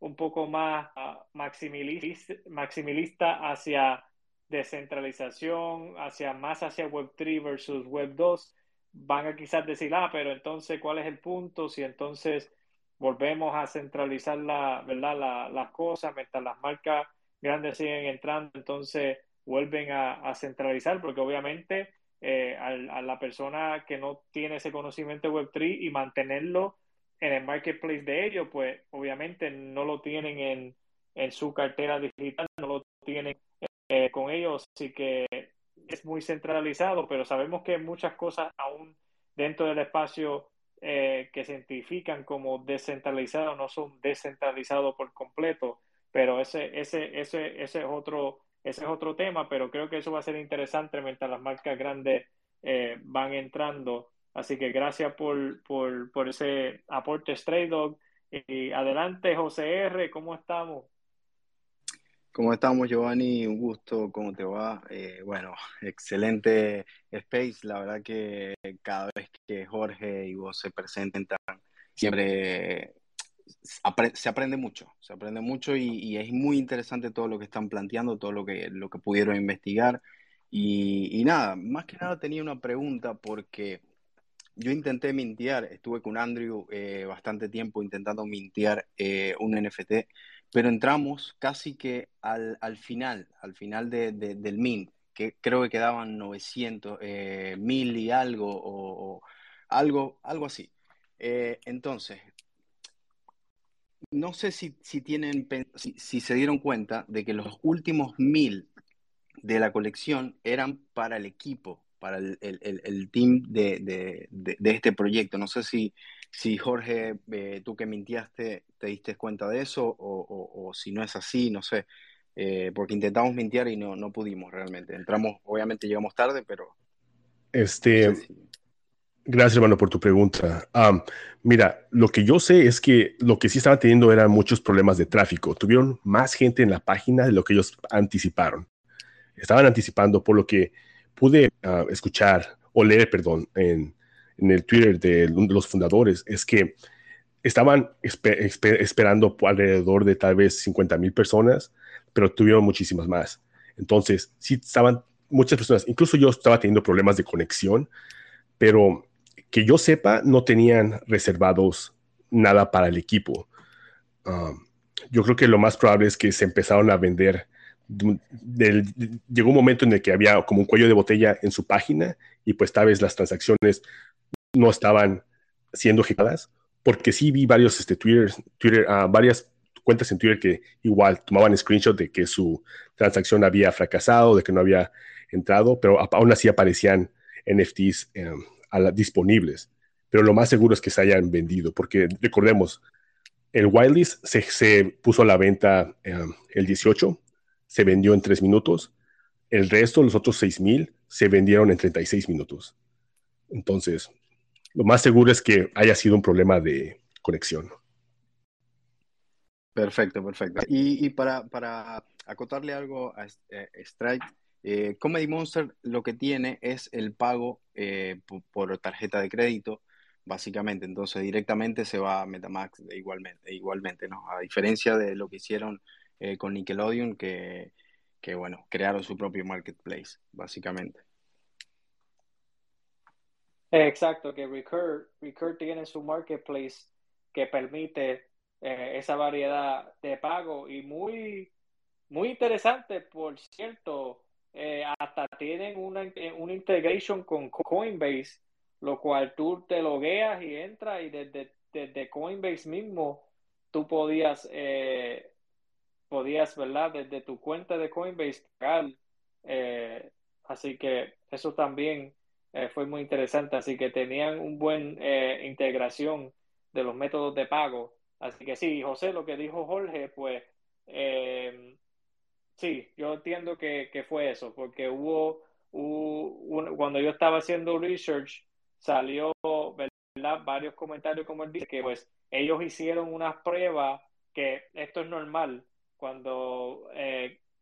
un poco más uh, maximilista, hacia descentralización, hacia más hacia Web3 versus Web2, van a quizás decir, ah, pero entonces, ¿cuál es el punto? Si entonces volvemos a centralizar la, ¿verdad? las cosas, mientras las marcas grandes siguen entrando, entonces vuelven a, centralizar, porque obviamente eh, a, la persona que no tiene ese conocimiento Web3 y mantenerlo en el marketplace de ellos, pues obviamente no lo tienen en, en su cartera digital, no lo tienen eh, con ellos, así que es muy centralizado, pero sabemos que muchas cosas aún dentro del espacio eh, que se identifican como descentralizados no son descentralizados por completo, pero ese, ese, ese, ese, es otro, ese es otro tema, pero creo que eso va a ser interesante mientras las marcas grandes eh, van entrando. Así que gracias por, por, por ese aporte, Stray Dog. Y adelante, José R., ¿cómo estamos? ¿Cómo estamos, Giovanni? Un gusto, ¿cómo te va? Eh, bueno, excelente Space. La verdad que cada vez que Jorge y vos se presentan, siempre se aprende mucho, se aprende mucho y, es muy interesante todo lo que están planteando, todo lo que, lo que pudieron investigar. Y, nada, más que nada tenía una pregunta porque yo intenté mintear, estuve con Andrew eh, bastante tiempo intentando mintear eh, un NFT pero entramos casi que al, al final, al final de, del mint, que creo que quedaban 900, eh, mil y algo, o, algo, algo así. Eh, entonces, no sé si, si tienen, si, se dieron cuenta de que los últimos mil de la colección eran para el equipo, para el, el, el team de, de, de, este proyecto. No sé si, si Jorge, eh, tú que mintiaste, te diste cuenta de eso o, si no es así, no sé, eh, porque intentamos mintiar y no, no pudimos realmente. Entramos, obviamente llegamos tarde, pero... Este, Gracias, hermano, por tu pregunta. mira, lo que yo sé es que lo que sí estaban teniendo eran muchos problemas de tráfico. Tuvieron más gente en la página de lo que ellos anticiparon. Estaban anticipando por lo que pude ah, escuchar o leer, perdón, en, en el Twitter de los fundadores es que estaban esperando alrededor de tal vez 50 mil personas, pero tuvieron muchísimas más. Entonces, sí estaban muchas personas, incluso yo estaba teniendo problemas de conexión, pero que yo sepa, no tenían reservados nada para el equipo. Um, yo creo que lo más probable es que se empezaron a vender. Llegó un momento en el que había como un cuello de botella en su página y pues tal vez las transacciones no estaban siendo ejecutadas, porque sí vi varios este, Twitter, Twitter uh, varias cuentas en Twitter que igual tomaban screenshot de que su transacción había fracasado, de que no había entrado, pero aún así aparecían NFTs em, disponibles. Pero lo más seguro es que se hayan vendido, porque recordemos, el Wildlist se, se puso a la venta em, el 18, se vendió en 3 minutos, el resto, los otros 6.000, se vendieron en 36 minutos. Entonces, lo más seguro es que haya sido un problema de conexión. Perfecto, perfecto. Y, para, acotarle algo a eh, Strike, eh, Comedy Monster lo que tiene es el pago eh, por, tarjeta de crédito, básicamente. Entonces directamente se va a Metamax igualmente, igualmente ¿no? A diferencia de lo que hicieron con Nickelodeon, que, que, bueno, crearon su propio marketplace, básicamente. Exacto, que Recur, Recur tiene su marketplace que permite eh, esa variedad de pago y muy, muy interesante, por cierto, eh, hasta tienen una, una integration con Coinbase, lo cual tú te logueas y entras y desde, desde Coinbase mismo tú podías, eh, podías, ¿verdad? Desde tu cuenta de Coinbase pagar. así que eso también eh, fue muy interesante, así que tenían un buen eh, integración de los métodos de pago. Así que sí, José, lo que dijo Jorge, pues eh, sí, yo entiendo que, fue eso, porque hubo, cuando yo estaba haciendo research, salió ¿verdad? varios comentarios, como él dice, que pues ellos hicieron unas pruebas que esto es normal, cuando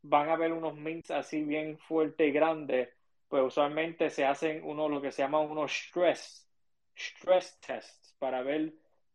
van a ver unos mints así bien fuertes y grandes, pues usualmente se hacen uno lo que se llama unos stress, stress tests para ver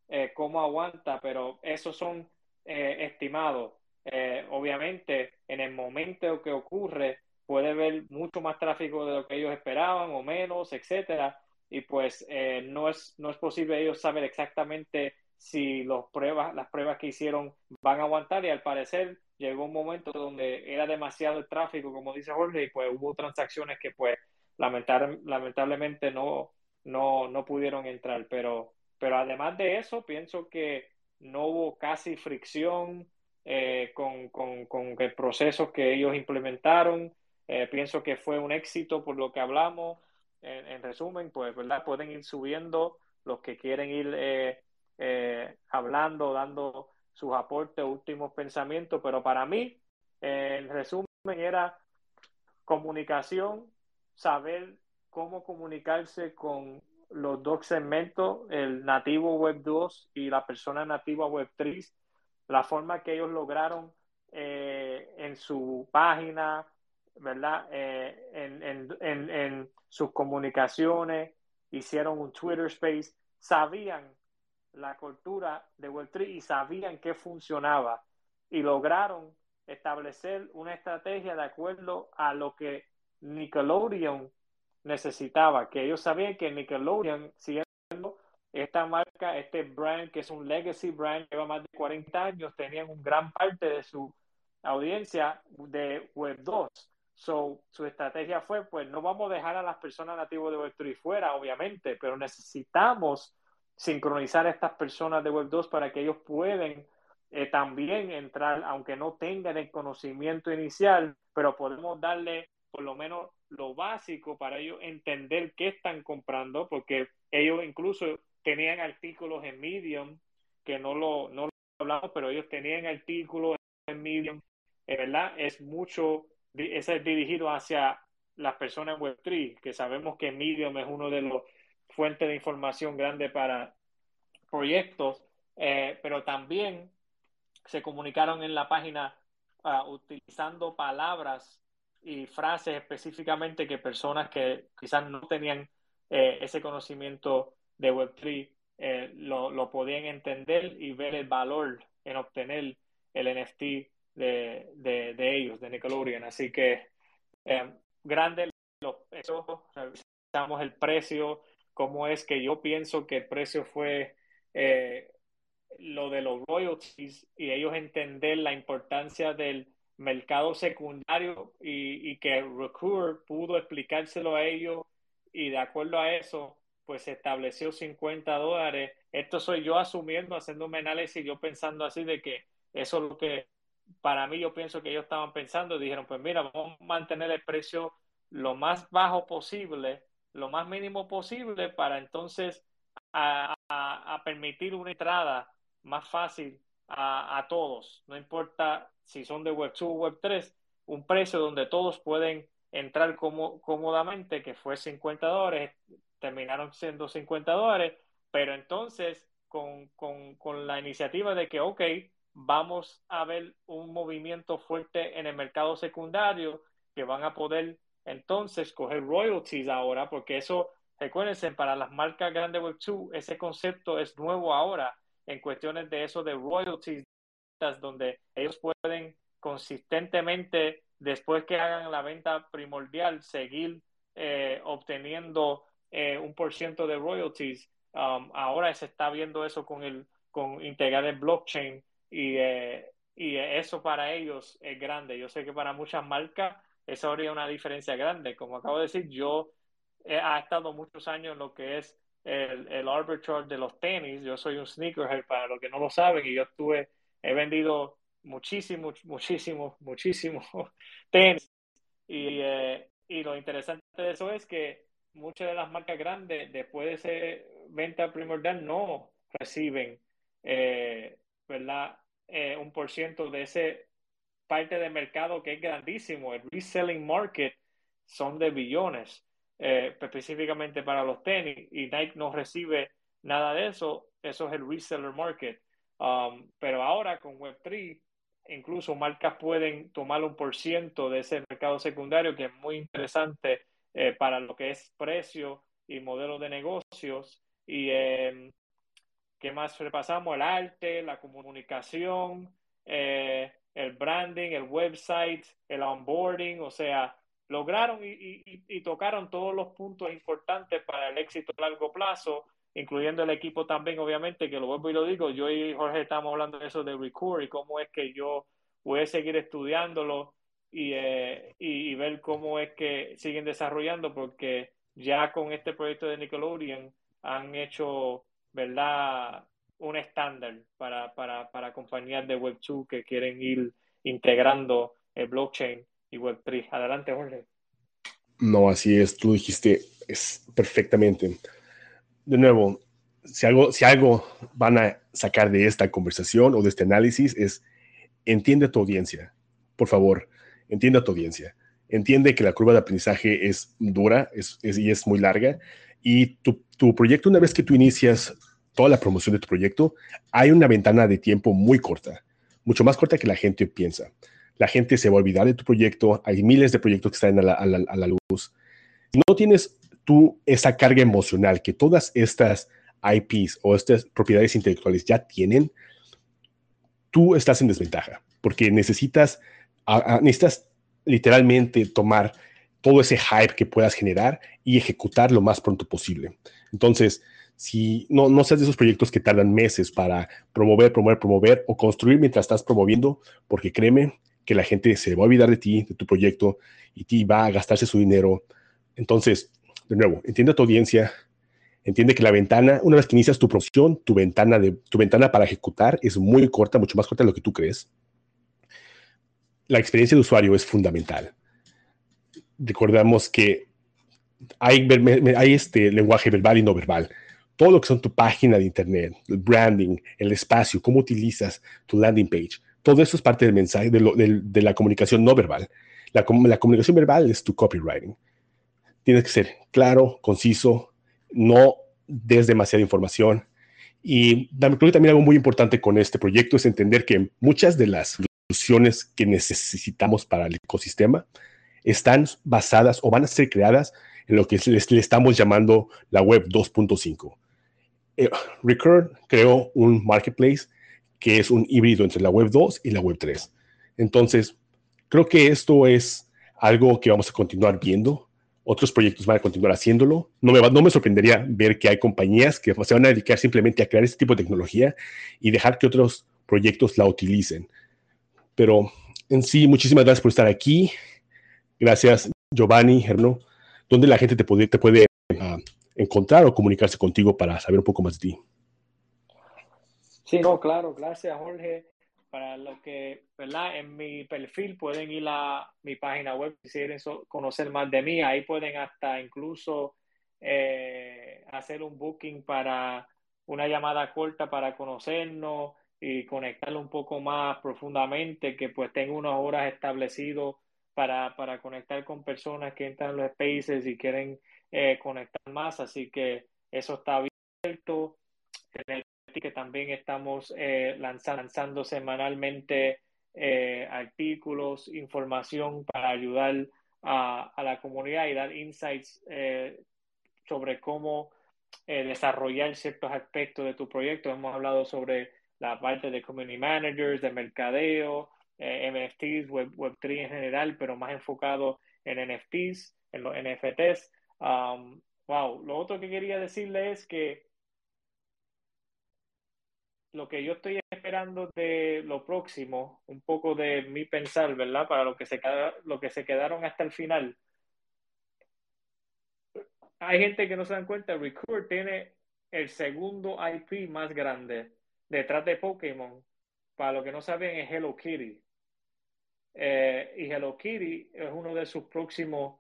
eh, cómo aguanta, pero esos son eh, estimados. Eh, obviamente, en el momento que ocurre, puede haber mucho más tráfico de lo que ellos esperaban o menos, etcétera, y pues no, es, no es posible ellos saber exactamente si los pruebas, las pruebas que hicieron van a aguantar y al parecer llegó un momento donde era demasiado el tráfico, como dice Jorge, y pues hubo transacciones que pues lamentablemente no, no, no pudieron entrar. Pero, pero además de eso, pienso que no hubo casi fricción eh, con, con, con, el proceso que ellos implementaron. Eh, pienso que fue un éxito por lo que hablamos. en, resumen, pues, ¿verdad? Pueden ir subiendo los que quieren ir eh, eh, hablando, dando sus aportes, últimos pensamientos, pero para mí, en resumen, era comunicación, saber cómo comunicarse con los dos segmentos, el nativo Web 2 y la persona nativa Web 3, la forma que ellos lograron eh, en su página, ¿verdad? Eh, en, sus comunicaciones, hicieron un Twitter Space, sabían la cultura de Web3 y sabían que funcionaba y lograron establecer una estrategia de acuerdo a lo que Nickelodeon necesitaba, que ellos sabían que Nickelodeon, siendo esta marca, este brand que es un legacy brand, lleva más de 40 años, tenían un gran parte de su audiencia de Web 2. So, su estrategia fue, pues no vamos a dejar a las personas nativas de Web3 fuera, obviamente, pero necesitamos sincronizar a estas personas de Web 2 para que ellos puedan eh, también entrar, aunque no tengan el conocimiento inicial, pero podemos darle por lo menos lo básico para ellos entender qué están comprando, porque ellos incluso tenían artículos en Medium, que no lo, no hablamos, pero ellos tenían artículos en Medium, eh, ¿verdad? Es mucho, es dirigido hacia las personas Web3, que sabemos que Medium es uno de los fuentes de información grande para proyectos, eh, pero también se comunicaron en la página uh, utilizando palabras y frases específicamente que personas que quizás no tenían eh, ese conocimiento de Web3 eh, lo, lo, podían entender y ver el valor en obtener el NFT de, de, ellos, de Nickelodeon. Así que eh, grande, lo, eso, revisamos el precio, cómo es que yo pienso que el precio fue eh, lo de los royalties y ellos entender la importancia del mercado secundario y, que Recur pudo explicárselo a ellos y de acuerdo a eso, pues se estableció 50 dólares. Esto soy yo asumiendo, haciendo un análisis, yo pensando así de que eso es lo que para mí yo pienso que ellos estaban pensando, dijeron, pues mira, vamos a mantener el precio lo más bajo posible, lo más mínimo posible para entonces a, permitir una entrada más fácil a, todos, no importa si son de Web 2 o Web 3, un precio donde todos pueden entrar como, cómodamente, que fue 50 dólares, terminaron siendo 50 dólares, pero entonces con, con, con la iniciativa de que, ok, vamos a ver un movimiento fuerte en el mercado secundario, que van a poder entonces coger royalties ahora, porque eso, recuérdense, para las marcas grandes Web 2, ese concepto es nuevo ahora en cuestiones de eso de royalties, donde ellos pueden consistentemente, después que hagan la venta primordial, seguir eh, obteniendo eh, un por ciento de royalties. Um, ahora se está viendo eso con el con integrar el blockchain y, eh, y eso para ellos es grande. Yo sé que para muchas marcas eso habría una diferencia grande. Como acabo de decir, yo he, estado muchos años en lo que es el, el arbitrage de los tenis. Yo soy un sneakerhead para los que no lo saben y yo estuve, he vendido muchísimos, muchísimos, muchísimos tenis. Y, eh, y lo interesante de eso es que muchas de las marcas grandes, después de ese venta primordial, no reciben, eh, ¿verdad? Eh, un por ciento de ese parte del mercado que es grandísimo. El reselling market son de billones. Eh, específicamente para los tenis y Nike no recibe nada de eso, eso es el reseller market. Um, pero ahora con Web3, incluso marcas pueden tomar un por ciento de ese mercado secundario que es muy interesante eh, para lo que es precio y modelo de negocios. Y eh, ¿qué más repasamos? El arte, la comunicación, eh, el branding, el website, el onboarding, o sea, lograron y, tocaron todos los puntos importantes para el éxito a largo plazo, incluyendo el equipo también, obviamente, que lo vuelvo y lo digo, yo y Jorge estamos hablando de eso de Recur y cómo es que yo voy a seguir estudiándolo y, eh, y, ver cómo es que siguen desarrollando, porque ya con este proyecto de Nickelodeon han hecho, ¿verdad? Un estándar para, para, para compañías de Web2 que quieren ir integrando el blockchain y Web3. Adelante, Jorge. No, así es. Tú dijiste es perfectamente. De nuevo, si algo, si algo van a sacar de esta conversación o de este análisis es entiende tu audiencia. Por favor, entiende a tu audiencia. Entiende que la curva de aprendizaje es dura es, y es muy larga. Y tu, tu proyecto, una vez que tú inicias toda la promoción de tu proyecto, hay una ventana de tiempo muy corta, mucho más corta que la gente piensa. La gente se va a olvidar de tu proyecto. Hay miles de proyectos que están a la, luz. Si no tienes tú esa carga emocional que todas estas IPs o estas propiedades intelectuales ya tienen, tú estás en desventaja porque necesitas, necesitas literalmente tomar todo ese hype que puedas generar y ejecutar lo más pronto posible. Entonces, si no, no seas de esos proyectos que tardan meses para promover, promover, promover o construir mientras estás promoviendo, porque créeme que la gente se va a olvidar de ti, de tu proyecto y ti va a gastarse su dinero. Entonces, de nuevo, entiende a tu audiencia, entiende que la ventana, una vez que inicias tu promoción, tu ventana, de, tu ventana para ejecutar es muy corta, mucho más corta de lo que tú crees. La experiencia de usuario es fundamental. Recordamos que hay, hay este lenguaje verbal y no verbal. Todo lo que son tu página de internet, el branding, el espacio, cómo utilizas tu landing page, todo eso es parte del mensaje, de, la comunicación no verbal. La, la comunicación verbal es tu copywriting. Tienes que ser claro, conciso, no des demasiada información. Y creo que también algo muy importante con este proyecto es entender que muchas de las soluciones que necesitamos para el ecosistema están basadas o van a ser creadas en lo que le, estamos llamando la web 2.5. Eh, Recur creó un marketplace que es un híbrido entre la web 2 y la web 3. Entonces, creo que esto es algo que vamos a continuar viendo otros proyectos van a continuar haciéndolo. No me, no me sorprendería ver que hay compañías que se van a dedicar simplemente a crear este tipo de tecnología y dejar que otros proyectos la utilicen. Pero en sí, muchísimas gracias por estar aquí. Gracias, Giovanni, Gerno. ¿Dónde la gente te puede, te puede uh, encontrar o comunicarse contigo para saber un poco más de ti? Sí, no, claro, gracias, Jorge para los que, ¿verdad? En mi perfil pueden ir a mi página web si quieren conocer más de mí. Ahí pueden hasta incluso eh, hacer un booking para una llamada corta para conocernos y conectarlo un poco más profundamente, que pues tengo unas horas establecidas para, para conectar con personas que entran en los spaces y quieren eh, conectar más. Así que eso está abierto que también estamos eh, lanzando, semanalmente eh, artículos, información para ayudar a, la comunidad y dar insights eh, sobre cómo desarrollar ciertos aspectos de tu proyecto. Hemos hablado sobre la parte de community managers, de mercadeo, NFTs, Web, Web3 en general, pero más enfocado en NFTs, en los NFTs. Um, wow, lo otro que quería decirle es que lo que yo estoy esperando de lo próximo, un poco de mi pensar, ¿verdad? Para lo que se, lo que se quedaron hasta el final. Hay gente que no se dan cuenta, Recur tiene el segundo IP más grande detrás de Pokémon. Para los que no saben, es Hello Kitty. Eh, y Hello Kitty es uno de sus próximos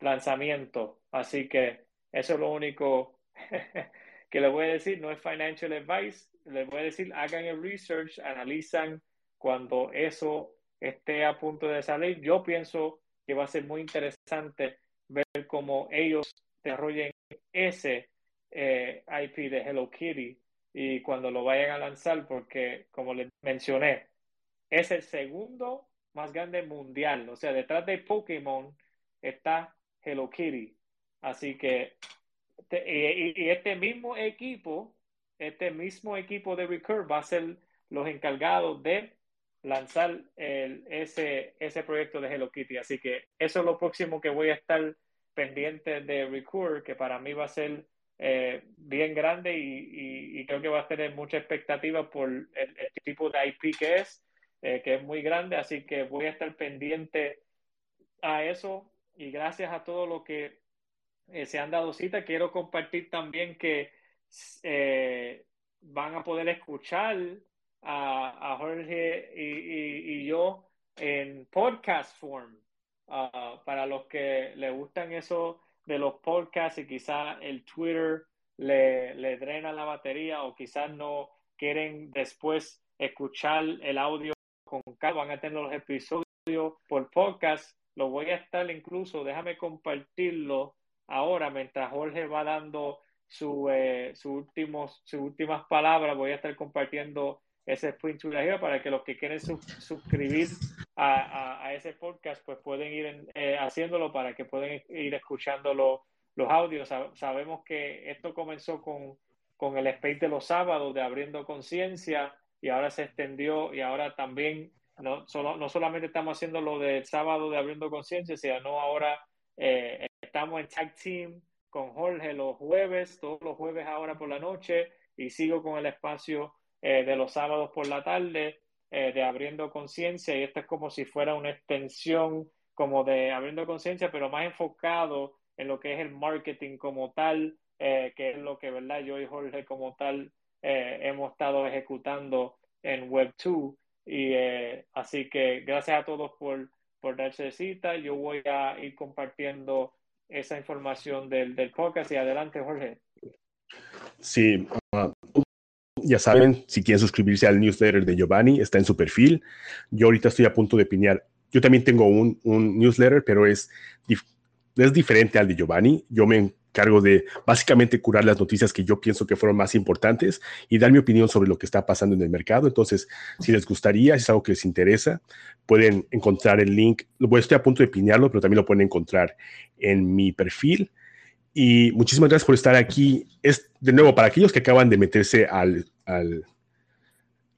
lanzamientos. Así que eso es lo único que les voy a decir. No es financial advice, les voy a decir, hagan el research, analizan cuando eso esté a punto de salir. Yo pienso que va a ser muy interesante ver cómo ellos desarrollen ese eh, IP de Hello Kitty y cuando lo vayan a lanzar, porque como les mencioné, es el segundo más grande mundial. O sea, detrás de Pokémon está Hello Kitty. Así que y este mismo equipo este mismo equipo de Recurve va a ser los encargados de lanzar el, ese, ese proyecto de Hello Kitty. Así que eso es lo próximo que voy a estar pendiente de Recur, que para mí va a ser eh, bien grande y, y, creo que va a tener mucha expectativa por el, tipo de IP que es, eh, que es muy grande. Así que voy a estar pendiente a eso y gracias a todos los que eh, se han dado cita. Quiero compartir también que eh, van a poder escuchar a, Jorge y, yo en podcast form. Ah, para los que le gustan eso de los podcasts y quizás el Twitter le, le drena la batería o quizás no quieren después escuchar el audio con calma, van a tener los episodios por podcast, lo voy a estar incluso, déjame compartirlo ahora mientras Jorge va dando su, eh, su últimos, sus últimas palabras, voy a estar compartiendo ese sprint para que los que quieren suscribir a, a, ese podcast pues pueden ir eh, haciéndolo para que puedan ir escuchando los audios. sabemos que esto comenzó con, con el space de los sábados de Abriendo Conciencia y ahora se extendió y ahora también no, solo, no solamente estamos haciendo lo del sábado de Abriendo Conciencia, sino ahora eh, estamos en Tag Team con Jorge los jueves, todos los jueves ahora por la noche y sigo con el espacio eh, de los sábados por la tarde eh, de Abriendo Conciencia y esto es como si fuera una extensión como de Abriendo Conciencia, pero más enfocado en lo que es el marketing como tal, que es lo que verdad yo y Jorge como tal hemos estado ejecutando en Web2 y así que gracias a todos por, por darse cita. Yo voy a ir compartiendo esa información del, del podcast y adelante, Jorge. Sí, uh, ya saben, si quieren suscribirse al newsletter de Giovanni, está en su perfil. Yo ahorita estoy a punto de piñar. Yo también tengo un, un newsletter, pero es, es diferente al de Giovanni. Yo me cargo de básicamente curar las noticias que yo pienso que fueron más importantes y dar mi opinión sobre lo que está pasando en el mercado. Entonces, si les gustaría, si es algo que les interesa, pueden encontrar el link. Estoy a punto de piñarlo, pero también lo pueden encontrar en mi perfil. Y muchísimas gracias por estar aquí. Es de nuevo para aquellos que acaban de meterse al, al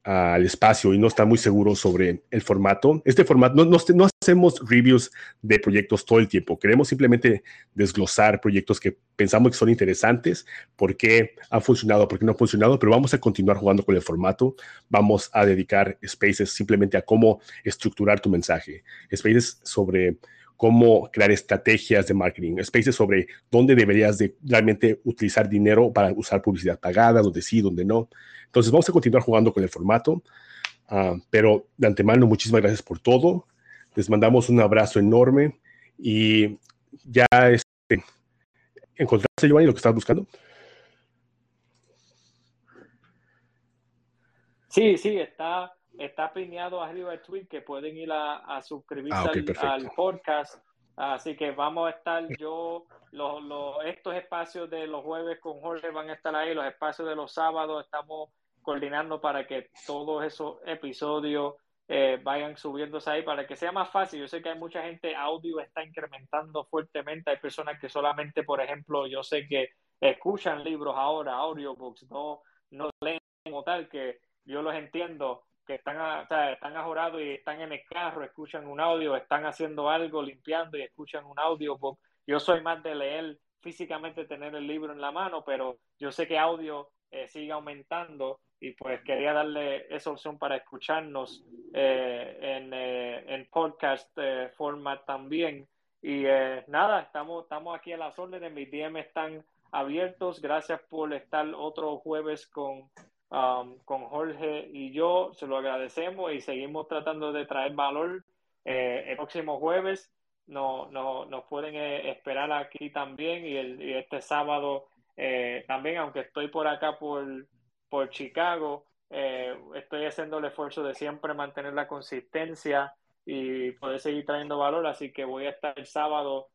al espacio y no está muy seguro sobre el formato. Este formato, no, no, hacemos reviews de proyectos todo el tiempo, queremos simplemente desglosar proyectos que pensamos que son interesantes, por qué han funcionado, por qué no han funcionado, pero vamos a continuar jugando con el formato, vamos a dedicar spaces simplemente a cómo estructurar tu mensaje, spaces sobre cómo crear estrategias de marketing, spaces sobre dónde deberías de realmente utilizar dinero para usar publicidad pagada, donde sí, donde no. Entonces vamos a continuar jugando con el formato, uh, pero de antemano muchísimas gracias por todo. Les mandamos un abrazo enorme y ya este, encontraste, Giovanni, lo que estás buscando. Sí, sí, está está piñado arriba el tweet que pueden ir a, suscribirse ah, al, podcast. Así que vamos a estar yo, los, estos espacios de los jueves con Jorge van a estar ahí, los espacios de los sábados estamos coordinando para que todos esos episodios eh, vayan subiéndose ahí para que sea más fácil. Yo sé que hay mucha gente, audio está incrementando fuertemente, hay personas que solamente, por ejemplo, yo sé que escuchan libros ahora, audiobooks, no, no leen como tal, que yo los entiendo, que están, a, están ajorados y están en el carro, escuchan un audio, están haciendo algo, limpiando y escuchan un audio. Yo soy más de leer físicamente, tener el libro en la mano, pero yo sé que audio eh, sigue aumentando y pues quería darle esa opción para escucharnos eh, en, eh, en, podcast format también. Y nada, estamos, estamos aquí a las órdenes, mis DM están abiertos. Gracias por estar otro jueves con Um, con Jorge y yo. Se lo agradecemos y seguimos tratando de traer valor. Eh, el próximo jueves no, no, nos pueden eh, esperar aquí también y, el, este sábado eh, también, aunque estoy por acá por, por Chicago, estoy haciendo el esfuerzo de siempre mantener la consistencia y poder seguir trayendo valor, así que voy a estar el sábado,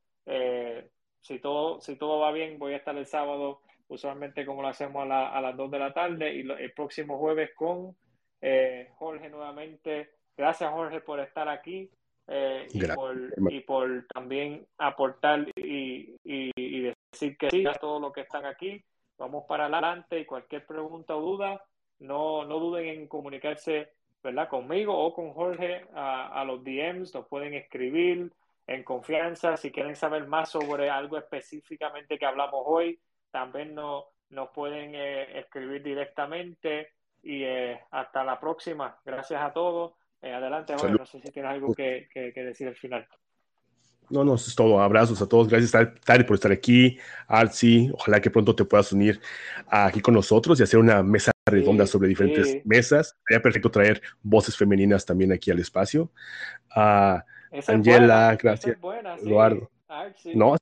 si, todo, si todo va bien, voy a estar el sábado usualmente como lo hacemos a, las 2 de la tarde y el próximo jueves con eh, Jorge nuevamente. Gracias Jorge por estar aquí eh, y, por, y, por, también aportar y, y, decir que sí a todos los que están aquí. Vamos para adelante y cualquier pregunta o duda, no, no duden en comunicarse ¿verdad? conmigo o con Jorge a, a los DMs, nos pueden escribir en confianza si quieren saber más sobre algo específicamente que hablamos hoy también nos, nos pueden eh, escribir directamente y eh, hasta la próxima. Gracias a todos. Eh, adelante, No sé si tienes algo que, decir al final. No, no, eso es todo. Abrazos a todos. Gracias, Tari, por estar aquí. Arsi, ojalá que pronto te puedas unir aquí con nosotros y hacer una mesa redonda sobre diferentes mesas. Sería perfecto traer voces femeninas también aquí al espacio. Uh, Angela, gracias. Eduardo. No,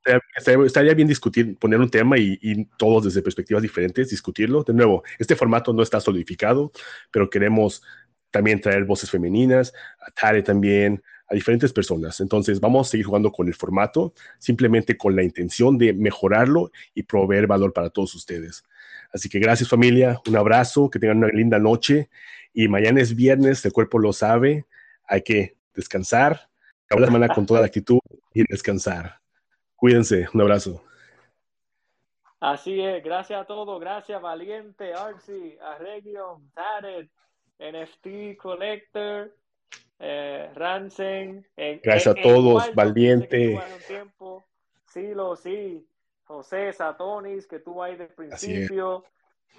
estaría, bien discutir, poner un tema y, todos desde perspectivas diferentes discutirlo. De nuevo, este formato no está solidificado, pero queremos también traer voces femeninas, a Tare también, a diferentes personas. Entonces, vamos a seguir jugando con el formato, simplemente con la intención de mejorarlo y proveer valor para todos ustedes. Así que gracias familia, un abrazo, que tengan una linda noche y mañana es viernes, el cuerpo lo sabe, hay que descansar, acabar la semana con toda la actitud y descansar. Cuídense, un abrazo. Así es, gracias a todos, gracias Valiente, Arsi, Arregion, Tarek, NFT Collector, eh, Ransen. gracias a todos, Valiente. Sí, lo sí. José Satonis, que estuvo ahí desde el principio.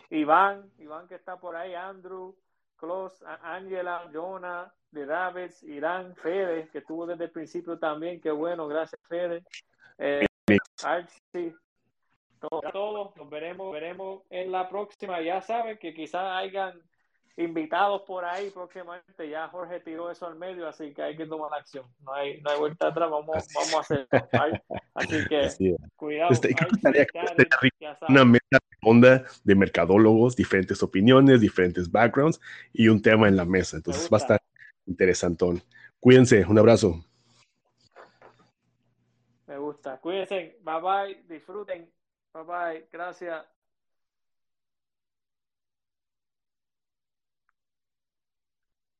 Iván, Iván que está por ahí, Andrew, Klaus, Angela, Jonah, de Davids, Irán, Fede, que estuvo desde el principio también. Qué bueno, gracias, Fede. Eh, Archie, todo, todo, nos veremos, veremos en la próxima. Ya saben que quizás hayan invitados por ahí próximamente. Ya Jorge tiró eso al medio, así que hay que tomar acción. No hay, no hay vuelta atrás, vamos, vamos a hacer. Así que cuidado. Este, una mesa redonda de mercadólogos, diferentes opiniones, diferentes backgrounds y un tema en la mesa. Entonces va a estar interesantón. Cuídense, un abrazo. Me gusta. Cuídense. Bye bye. Disfruten. Bye bye. Gracias.